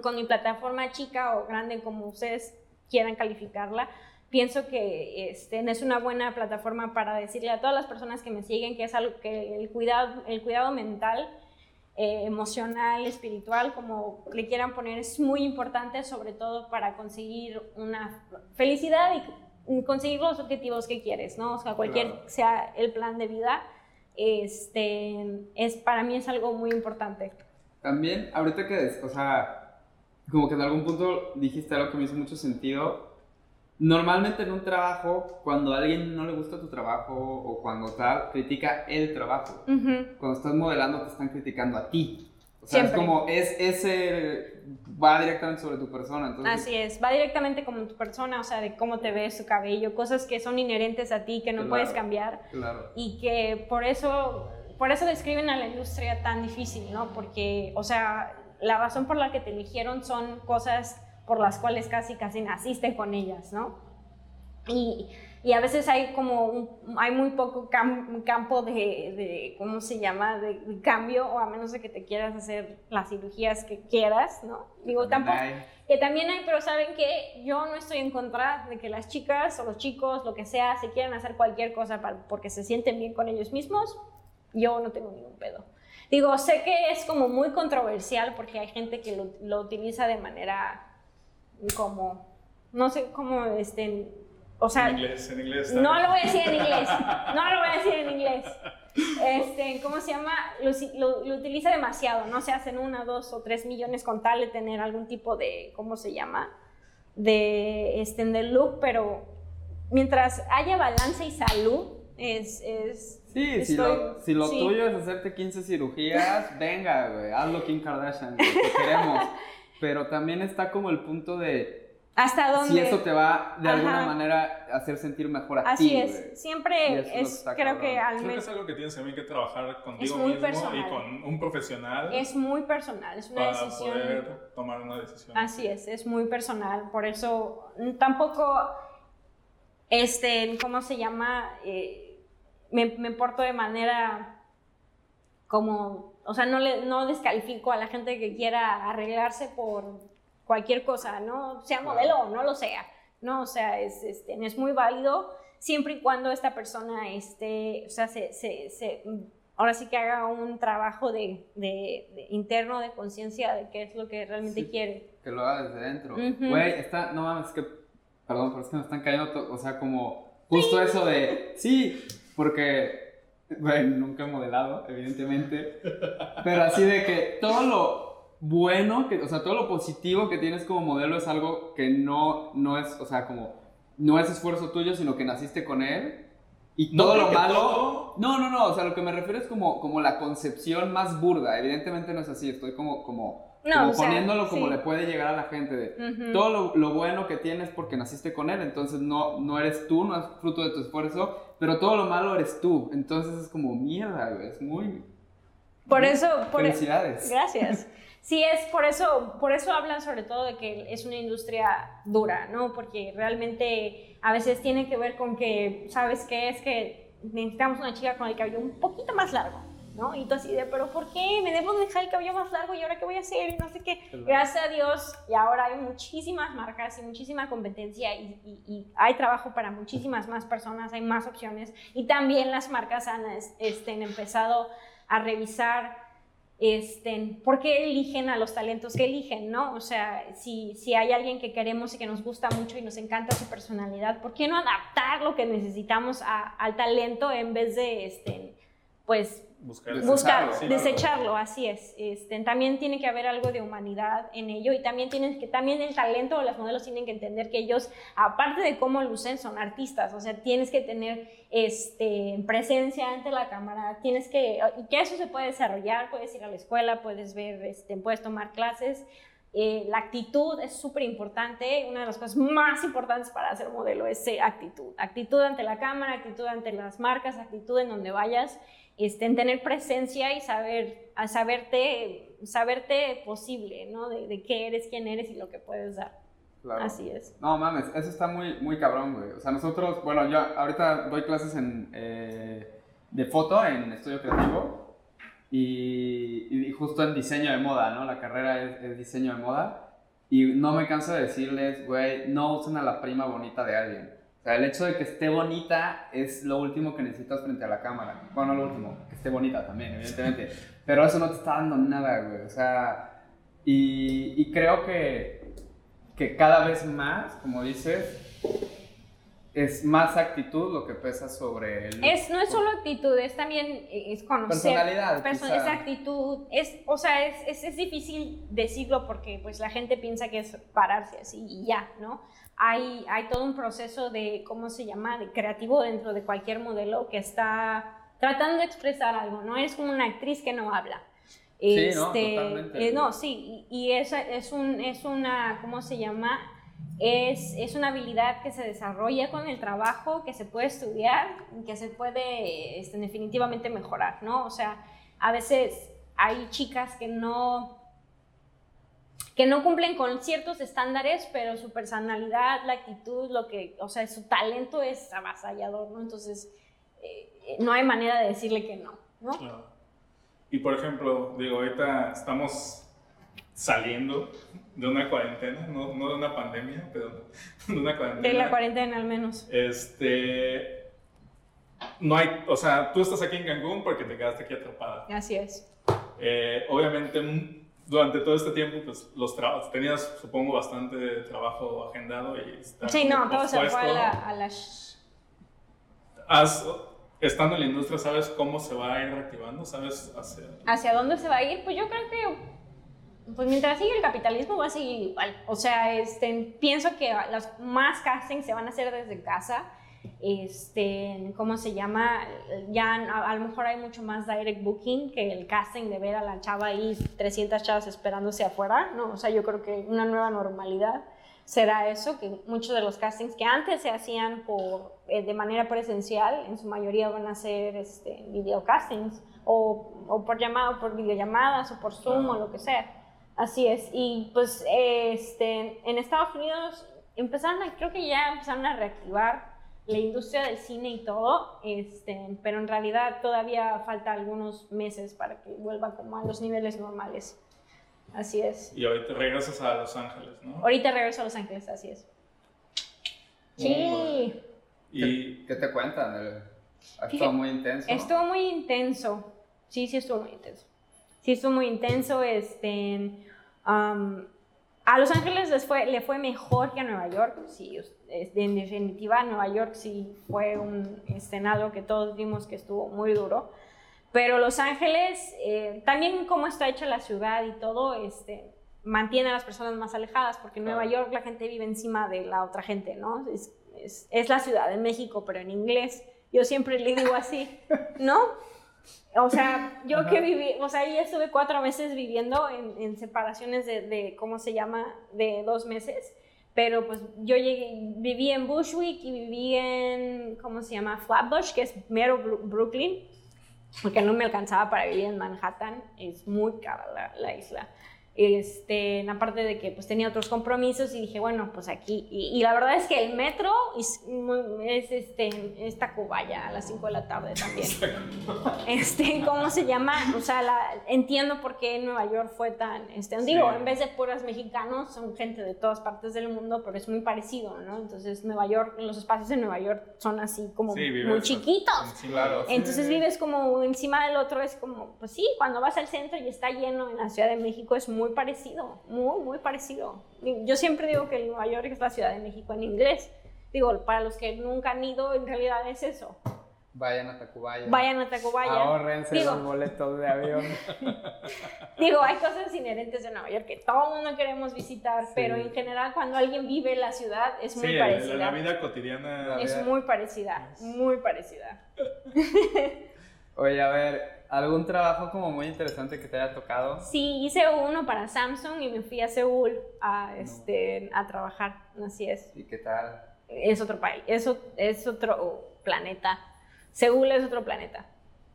con mi plataforma chica o grande como ustedes quieran calificarla, pienso que este, es una buena plataforma para decirle a todas las personas que me siguen que es algo que el cuidado, el cuidado mental, eh, emocional, espiritual, como le quieran poner, es muy importante, sobre todo para conseguir una felicidad y conseguir los objetivos que quieres, ¿no? O sea, cualquier sea el plan de vida, este, es, para mí es algo muy importante. También, ahorita que, o sea, como que en algún punto dijiste algo que me hizo mucho sentido. Normalmente en un trabajo, cuando a alguien no le gusta tu trabajo o cuando tal, critica el trabajo. Cuando estás modelando, te están criticando a ti. O sea, es como, es ese, va directamente sobre tu persona. Entonces... Así es, va directamente como tu persona, o sea, de cómo te ves, tu cabello, cosas que son inherentes a ti, que no puedes cambiar. Claro. Y que por eso, por eso describen a la industria tan difícil, ¿no? Porque, o sea, la razón por la que te eligieron son cosas por las cuales casi casi naciste con ellas, ¿no? Y, y a veces hay como, hay muy poco campo de, de, ¿cómo se llama?, de, cambio, o a menos de que te quieras hacer las cirugías que quieras, ¿no? Digo, tampoco, que también hay, pero saben que yo no estoy en contra de que las chicas o los chicos, lo que sea, se quieran hacer cualquier cosa porque se sienten bien con ellos mismos, yo no tengo ningún pedo. Digo, sé que es como muy controversial porque hay gente que lo, lo utiliza de manera como, no sé cómo, este, o sea... En inglés, en inglés. No lo voy a decir en inglés, no lo voy a decir en inglés. Este, ¿cómo se llama? Lo, lo, utiliza demasiado, ¿no? Se hacen una, dos o tres millones con tal de tener algún tipo de, ¿cómo se llama? De, este, de look, pero mientras haya balance y salud, Es, es, sí, si lo, si lo tuyo es hacerte 15 cirugías, venga, güey, hazlo Kim Kardashian, que queremos. Pero también está como el punto de ¿Hasta dónde? Si eso te va de alguna manera a hacer sentir mejor a Así ti. Así es. Siempre es, creo que al menos. Creo que es algo que tienes también que trabajar contigo mismo y con un profesional. Es muy personal, es una para decisión. poder tomar una decisión. Así es, es muy personal. Por eso mm, tampoco, este, ¿cómo se llama? Eh, me, me porto de manera como, o sea, no, le, no descalifico a la gente que quiera arreglarse por cualquier cosa, ¿no? Sea modelo o no lo sea, ¿no? O sea, es, este, es muy válido siempre y cuando esta persona esté, o sea, se, se, se ahora sí que haga un trabajo de, de, interno de conciencia de qué es lo que realmente quiere. Que lo haga desde dentro. Güey, está, no mames, es que, perdón, pero es que me están cayendo, o sea, como justo eso de, sí, porque, güey, nunca he modelado, evidentemente, pero así de que todo lo bueno, que, o sea, todo lo positivo que tienes como modelo es algo que no, no es, o sea, como, no es esfuerzo tuyo, sino que naciste con él. Y todo lo malo. No, no, no, o sea, lo que me refiero es como, como la concepción más burda. Evidentemente no es así, estoy como, como, poniéndolo como le puede llegar a la gente de todo lo, lo, bueno que tienes porque naciste con él, entonces no, no eres tú, no es fruto de tu esfuerzo, pero todo lo malo eres tú. Entonces es como mierda, güey, es muy. Por eso. Por e- Felicidades. Gracias. Sí, es por eso, por eso hablan sobre todo de que es una industria dura, ¿no? Porque realmente a veces tiene que ver con que, ¿sabes qué? Es que necesitamos una chica con el cabello un poquito más largo, ¿no? Y tú así de, ¿pero por qué? Me debo dejar el cabello más largo y ahora qué voy a hacer y no sé qué. Gracias a Dios, y ahora hay muchísimas marcas y muchísima competencia y, y, hay trabajo para muchísimas más personas, hay más opciones y también las marcas han este, empezado a revisar este, ¿por qué eligen a los talentos que eligen, no? O sea, si, si hay alguien que queremos y que nos gusta mucho y nos encanta su personalidad, ¿por qué no adaptar lo que necesitamos al talento en vez de, este, pues, buscar, desecharlo, así es. Este, también tiene que haber algo de humanidad en ello y también tienen que también el talento o las modelos tienen que entender que ellos aparte de cómo lucen son artistas, o sea, tienes que tener este presencia ante la cámara, tienes que y que eso se puede desarrollar, puedes ir a la escuela, puedes ver este, puedes tomar clases. Eh, la actitud es súper importante. Una de las cosas más importantes para hacer modelo es actitud. Actitud ante la cámara, actitud ante las marcas, actitud en donde vayas este, en tener presencia y saber, a saberte, saberte posible, ¿no? De, qué eres, quién eres y lo que puedes dar. Así es. No mames, eso está muy, muy cabrón, güey. O sea, nosotros, bueno, yo ahorita doy clases en, eh, de foto en estudio creativo y, y, justo en diseño de moda, ¿no? La carrera es, es diseño de moda. Y no me canso de decirles, güey, no usen a la prima bonita de alguien. O sea, el hecho de que esté bonita es lo último que necesitas frente a la cámara. Bueno, no lo último, que esté bonita también, evidentemente. Pero eso no te está dando nada, güey. O sea, y, y creo que, que cada vez más, como dices, es más actitud lo que pesa sobre el... Es, no es solo actitud, es también es conocer... Personalidad. es actitud, es, o sea, es, es, es, difícil decirlo porque pues la gente piensa que es pararse así y ya, ¿no? hay, hay todo un proceso de, ¿cómo se llama?, de creativo dentro de cualquier modelo que está tratando de expresar algo, ¿no? Es como una actriz que no habla. sí, no, este, totalmente. Eh, no, sí, y, es, es, un, es una, ¿cómo se llama? Es, es, una habilidad que se desarrolla con el trabajo, que se puede estudiar, que se puede este, definitivamente mejorar, ¿no? O sea, a veces hay chicas que no, que no cumplen con ciertos estándares, pero su personalidad, la actitud, lo que, o sea, su talento es avasallador, ¿no? Entonces, eh, no hay manera de decirle que no, ¿no? Y por ejemplo, digo, ahorita estamos saliendo de una cuarentena, no, no de una pandemia, pero de una cuarentena. De la cuarentena al menos. Este, no hay, o sea, tú estás aquí en Cancún porque te quedaste aquí atrapada. Así es. Eh, obviamente durante todo este tiempo, pues los trabajos, tenías, supongo, bastante trabajo agendado y Sí, no, todo se fue a la... A la... Has, estando en la industria, ¿sabes cómo se va a ir reactivando? ¿Sabes hacia... ¿Hacia dónde se va a ir? Pues yo creo que pues mientras sigue el capitalismo va a seguir igual. O sea, este, pienso que los más castings se van a hacer desde casa. este, ¿cómo se llama? Ya a, lo mejor hay mucho más direct booking que el casting de ver a la chava ahí 300 chavas esperándose afuera, ¿no? O sea, yo creo que una nueva normalidad será eso, que muchos de los castings que antes se hacían por, eh, de manera presencial, en su mayoría van a ser este, videocastings o, o por llamado, por videollamadas o por Zoom o lo que sea. Así es, y pues este, en Estados Unidos empezaron, creo que ya empezaron a reactivar la industria del cine y todo, este, pero en realidad todavía falta algunos meses para que vuelva como a los niveles normales. Así es. Y ahorita regresas a Los Ángeles, ¿no? Ahorita regreso a Los Ángeles, así es. Sí. ¿Y qué, te cuentan? Estuvo muy intenso. Estuvo muy intenso. Sí, sí, estuvo muy intenso. Sí, estuvo muy intenso. Este, a Los Ángeles les fue, le fue mejor que a Nueva York. Sí, en definitiva, Nueva York sí fue un escenario que todos vimos que estuvo muy duro. Pero Los Ángeles, eh, también como está hecha la ciudad y todo, este, mantiene a las personas más alejadas, porque en Nueva York la gente vive encima de la otra gente, ¿no? Es, es, es la Ciudad de México, pero en inglés. Yo siempre le digo así, ¿no? O sea, yo que viví, o sea, ya estuve cuatro meses viviendo en, en separaciones de, de, ¿cómo se llama?, de dos meses. Pero pues yo llegué, viví en Bushwick y viví en, ¿cómo se llama?, Flatbush, que es mero Brooklyn porque no me alcanzaba para vivir en Manhattan, es muy cara la, la isla. Este, aparte de que pues tenía otros compromisos y dije, bueno, pues aquí. Y, la verdad es que el metro es, es este, es Tacubaya a las 5 de la tarde también. este, ¿Cómo se llama? O sea, la, entiendo por qué Nueva York fue tan. Este, digo, en vez de puras mexicanos, son gente de todas partes del mundo, pero es muy parecido, ¿no? Entonces, Nueva York, los espacios de Nueva York son así como muy chiquitos. claro, Entonces, vives como encima del otro, es como, pues sí, cuando vas al centro y está lleno en la Ciudad de México, es muy muy parecido, muy, muy parecido. Yo siempre digo que Nueva York es la Ciudad de México en inglés. Digo, para los que nunca han ido, en realidad es eso. Vayan a Tacubaya. Vayan a Tacubaya. Ahorrense digo, los boletos de avión. digo, hay cosas inherentes de Nueva York que todo el mundo queremos visitar, pero en general cuando alguien vive en la ciudad es muy parecida. La, la vida cotidiana. Es muy parecida, muy parecida. Oye, a ver, ¿Algún trabajo como muy interesante que te haya tocado? Sí, hice uno para Samsung y me fui a Seúl a, este, a trabajar, así es. ¿Y qué tal? Es otro país, es, es otro planeta. Seúl es otro planeta.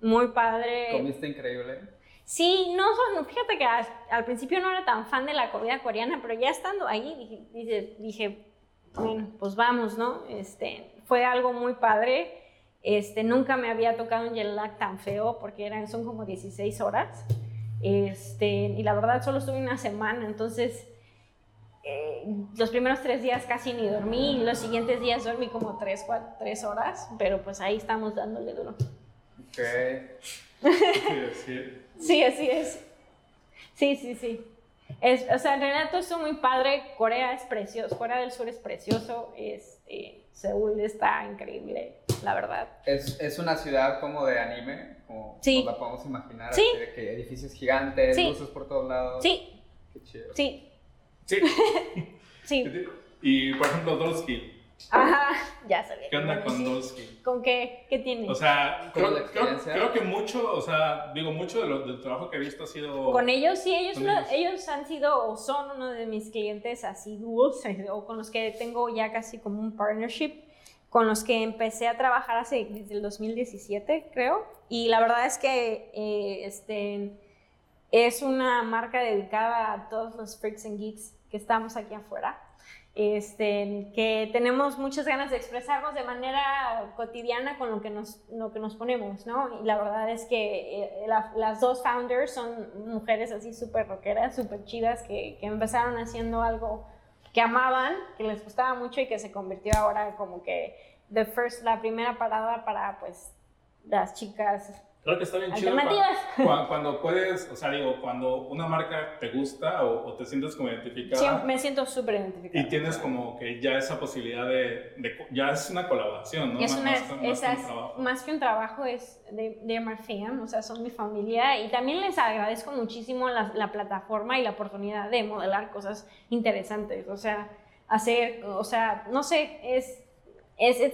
Muy padre. ¿Comiste increíble? Sí, no, fíjate que al, principio no era tan fan de la comida coreana, pero ya estando ahí dije, dije, bueno, pues vamos, ¿no? Este, fue algo muy padre. Este, nunca me había tocado un jet lag tan feo porque eran, son como 16 horas. Este, y la verdad solo estuve una semana, entonces eh, los primeros tres días casi ni dormí y los siguientes días dormí como 3, 4, 3 horas, pero pues ahí estamos dándole duro. Ok. sí, así es. Sí, sí, sí. Es, o sea, en realidad todo esto muy padre. Corea es precioso, Corea del Sur es precioso. Este, Seúl está increíble, la verdad. Es, es una ciudad como de anime, como sí. la podemos imaginar, sí. de que edificios gigantes, luces por todos lados. Sí. Qué chido. Sí. Sí. sí. Y por ejemplo, Dolsky. Ajá, ya sabía. ¿Qué onda con Dolsky? ¿Con qué? ¿Qué tiene? O sea, creo, creo, que mucho, o sea, digo, mucho de lo, del trabajo que he visto ha sido... Con ellos, sí, ellos, ellos. han sido o son uno de mis clientes asiduos o con los que tengo ya casi como un partnership, con los que empecé a trabajar hace, desde el 2017, creo. Y la verdad es que eh, este, es una marca dedicada a todos los freaks and geeks que estamos aquí afuera este, que tenemos muchas ganas de expresarnos de manera cotidiana con lo que nos, lo que nos ponemos, ¿no? Y la verdad es que eh, las dos founders son mujeres así súper rockeras, súper chidas, que, que, empezaron haciendo algo que amaban, que les gustaba mucho y que se convirtió ahora como que the first, la primera parada para pues las chicas Creo que está bien chido. Cuando, puedes, o sea, digo, cuando una marca te gusta o, te sientes como identificada. Sí, me siento súper identificada. Y tienes como que ya esa posibilidad de, ya es una colaboración, ¿no? Es una, más, más, que un trabajo. más que un trabajo, es de, de o sea, son mi familia. Y también les agradezco muchísimo la, la plataforma y la oportunidad de modelar cosas interesantes. O sea, hacer, o sea, no sé, es es,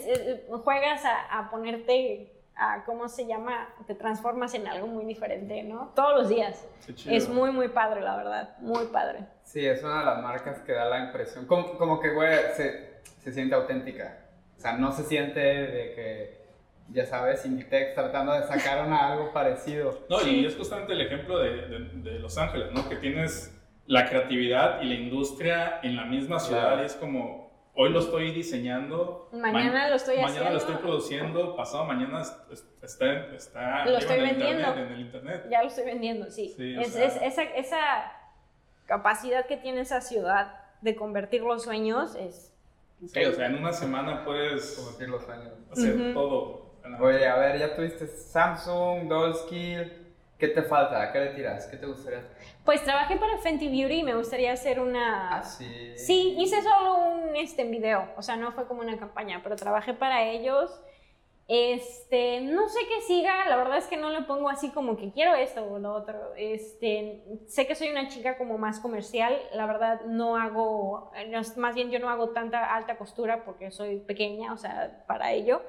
juegas a, a, ponerte a, ¿cómo se llama? Te transformas en algo muy diferente, ¿no? Todos los días. Es muy, muy padre, la verdad, muy padre. Sí, es una de las marcas que da la impresión, como, como que, güey, se, se siente auténtica. O sea, no se siente de que ya sabes, Inditex tratando de sacar algo parecido. No, y es justamente el ejemplo de, de, Los Ángeles, ¿no? Que tienes la creatividad y la industria en la misma ciudad y es como, hoy lo estoy diseñando. Mañana lo estoy mañana haciendo. lo estoy produciendo, pasado mañana está, está lo estoy vendiendo. en el internet. Ya lo estoy vendiendo, sí. es, es, esa, esa capacidad que tiene esa ciudad de convertir los sueños es... Sí, o sea, en una semana puedes convertir los sueños. Hacer todo Oye, a ver, ya tuviste Samsung, Dollskill. ¿Qué te falta? qué le tiras? ¿Qué te gustaría Pues trabajé para Fenty Beauty y me gustaría hacer una... Ah, sí. Sí, hice solo un este, video, o sea, no fue como una campaña, pero trabajé para ellos. Este, no sé qué siga, la verdad es que no le pongo así como que quiero esto o lo otro. Este, sé que soy una chica como más comercial, la verdad no hago, más bien yo no hago tanta alta costura porque soy pequeña, o sea, para ello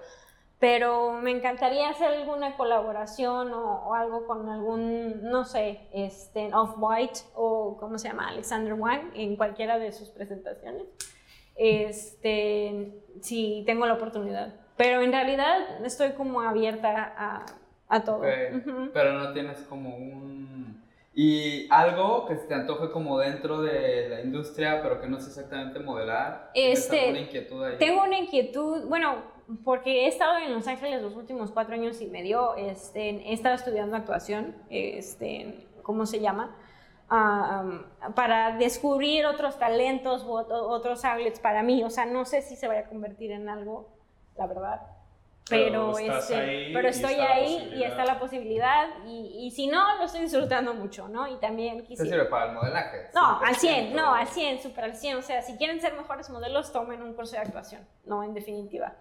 pero me encantaría hacer alguna colaboración o, algo con algún, no sé, este, Off-White o cómo se llama, Alexander Wang en cualquiera de sus presentaciones, este, si tengo la oportunidad. Pero en realidad estoy como abierta a, a todo. Pero no tienes como un... Y algo que se te antoje como dentro de la industria, pero que no es exactamente modelar. Este, una inquietud ahí? Tengo una inquietud, bueno, porque he estado en Los Ángeles los últimos cuatro años y medio, este, he estado estudiando actuación, este, ¿cómo se llama? Ah, para descubrir otros talentos u otros outlets para mí. O sea, no sé si se vaya a convertir en algo, la verdad. Pero, pero, este, pero estoy ahí y está la posibilidad y, y, si no, lo estoy disfrutando mucho, ¿no? Y también quisiera... sirve para el modelaje? No, al 100, no, al 100, súper al 100. O sea, si quieren ser mejores modelos, tomen un curso de actuación, no, en definitiva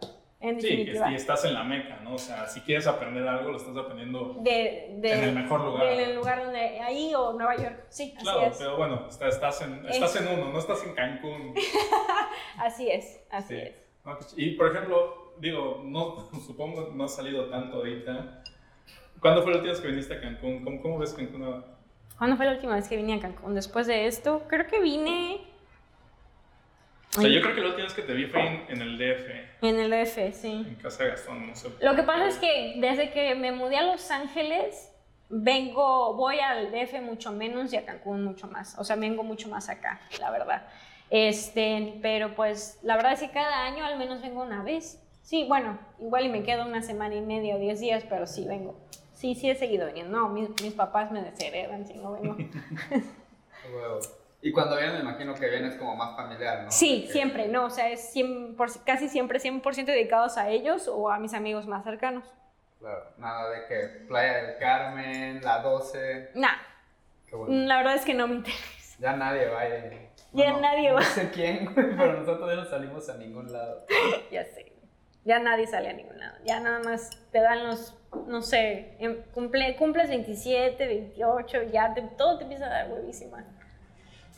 sí, y estás en la meca, ¿no? O sea, si quieres aprender algo, lo estás aprendiendo en el mejor lugar. En el lugar donde, ahí o Nueva York, sí, así claro, pero bueno, estás, en, estás en uno, no estás en Cancún. así es, así es. Pues, y por ejemplo, digo, no, supongo no ha salido tanto ahorita. ¿Cuándo fue la última vez que viniste a Cancún? ¿Cómo, cómo ves Cancún? ¿Cuándo fue la última vez que vine a Cancún? Después de esto, creo que vine o sea, yo creo que última vez que te vi fue en, el DF. En el DF, sí. En casa de Gastón, no sé. Lo que pasa es que desde que me mudé a Los Ángeles, vengo, voy al DF mucho menos y a Cancún mucho más. O sea, vengo mucho más acá, la verdad. Este, pero pues la verdad es que cada año al menos vengo una vez. Sí, bueno, igual y me quedo una semana y media o diez días, pero sí vengo. Sí, sí he seguido viniendo. No, mis, mis papás me desheredan si no vengo. Y cuando vienes, me imagino que vienes como más familiar, ¿no? Sí, siempre, no, o sea, es casi siempre 100% dedicados a ellos o a mis amigos más cercanos. Claro, nada de que Playa del Carmen, la 12. Nah. La verdad es que no me interesa. Ya nadie va ahí. Ya nadie va. No sé quién, pero nosotros ya no salimos a ningún lado. ya sé. Ya nadie sale a ningún lado. Ya nada más te dan los, no sé, em, cumple, cumples 27, 28, ya te, todo te empieza a dar huevísima.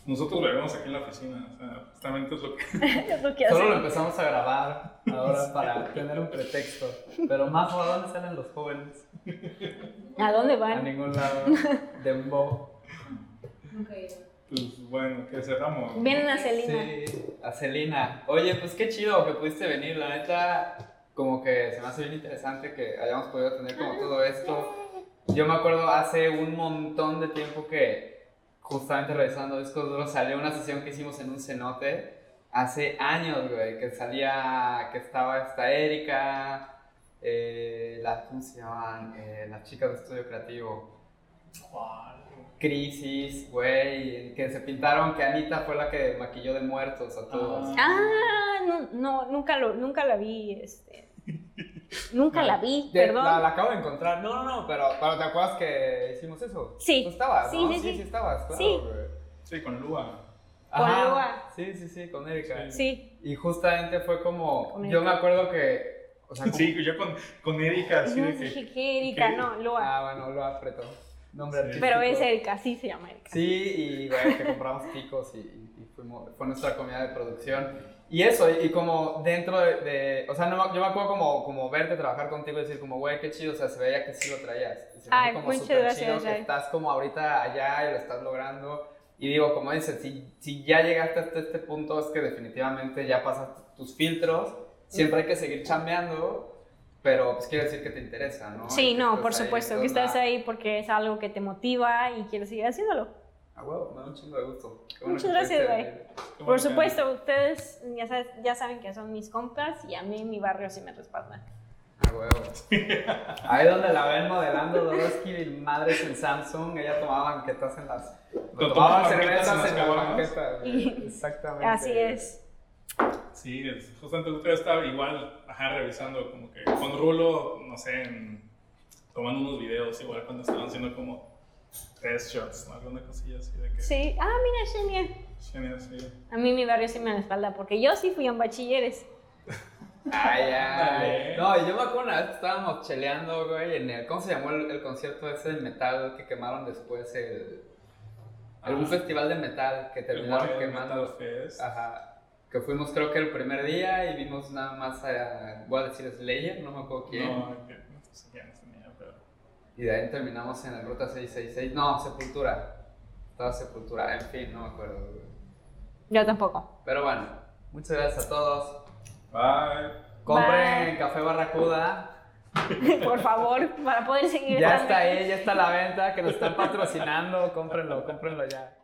Nosotros lo vemos aquí en la oficina, o sea, justamente es lo que... es lo que Solo lo empezamos a grabar ahora para tener un pretexto. Pero más, ¿a dónde salen los jóvenes? ¿A dónde van? A ningún lado. De un bo. Pues bueno, que cerramos. Vienen a Celina. Sí, a Celina. Oye, pues qué chido que pudiste venir, la neta, como que se me hace bien interesante que hayamos podido tener como todo esto. Yo me acuerdo hace un montón de tiempo que justamente revisando discos duros, salió una sesión que hicimos en un cenote hace años, güey, que salía, que estaba esta Erika, eh, la, ¿cómo se llaman? Eh, las chicas de estudio creativo. Crisis, güey, que se pintaron que Anita fue la que maquilló de muertos a todos. Ah, no, no nunca, lo, nunca la vi, este. Nunca la vi, perdón. La, acabo de encontrar. No, no, no, pero, pero ¿te acuerdas que hicimos eso? Sí. ¿Tú estabas? Sí, ¿no? sí, sí, sí. estabas, claro. Sí. Sí, con Lua. Con Lua. Sí, sí, sí, con Erika. Sí. Y justamente fue como. Yo me acuerdo que. O sea, Sí, yo con, con Erika, así no, de que. dije que Erika, no, Lua. Ah, bueno, Lua apretó. Nombre sí. Pero es Erika, sí se llama Erika. Sí, y bueno, que compramos picos y, y fuimos, fue nuestra comida de producción. Y eso, y, como dentro de, o sea, no, yo me acuerdo como, como verte trabajar contigo y decir como, güey, qué chido, o sea, se veía que sí lo traías. se Ay, como muchas gracias, chido que estás como ahorita allá y lo estás logrando. Y digo, como dices, si, si ya llegaste hasta este punto, es que definitivamente ya pasaste tus filtros, siempre hay que seguir chambeando, pero pues quiere decir que te interesa, ¿no? Sí, no, por supuesto, que estás ahí porque es algo que te motiva y quieres seguir haciéndolo. Ah, huevo, me da un chingo de gusto. Muchas gracias, güey. Por supuesto, ustedes ya, ya saben que son mis compas y a mí mi barrio sí me respalda. Ah, huevo. Ahí donde la ven modelando Doroski y madres en Samsung, ella tomaba banquetas en las. Tomaba cervezas en, la banqueta. Exactamente. Así es. Sí, justamente yo estaba igual, ajá, revisando como que con Rulo, no sé, tomando unos videos, igual cuando estaban haciendo como tres shots, ¿no? alguna cosilla así de que... Sí, ah, mira, Xenia. Xenia, sí. A mí mi barrio sí me la espalda, porque yo sí fui en bachilleres. Ay, ay. No, yo me acuerdo una vez que estábamos cheleando, güey, en el, ¿cómo se llamó el, concierto ese de metal que quemaron después? El, algún ah. festival de metal que terminaron quemando. Fest. Ajá. Que fuimos creo que el primer día y vimos nada más a, voy a decir Slayer, no me acuerdo quién. No, no sé quién pero... Y de ahí terminamos en la ruta 666, no, Sepultura. Estaba Sepultura, en fin, no me acuerdo. Yo tampoco. Pero bueno, muchas gracias a todos. Bye. Compren Café Barracuda. Por favor, para poder seguir. Ya está ahí, ya está la venta, que nos están patrocinando, cómprenlo, cómprenlo ya.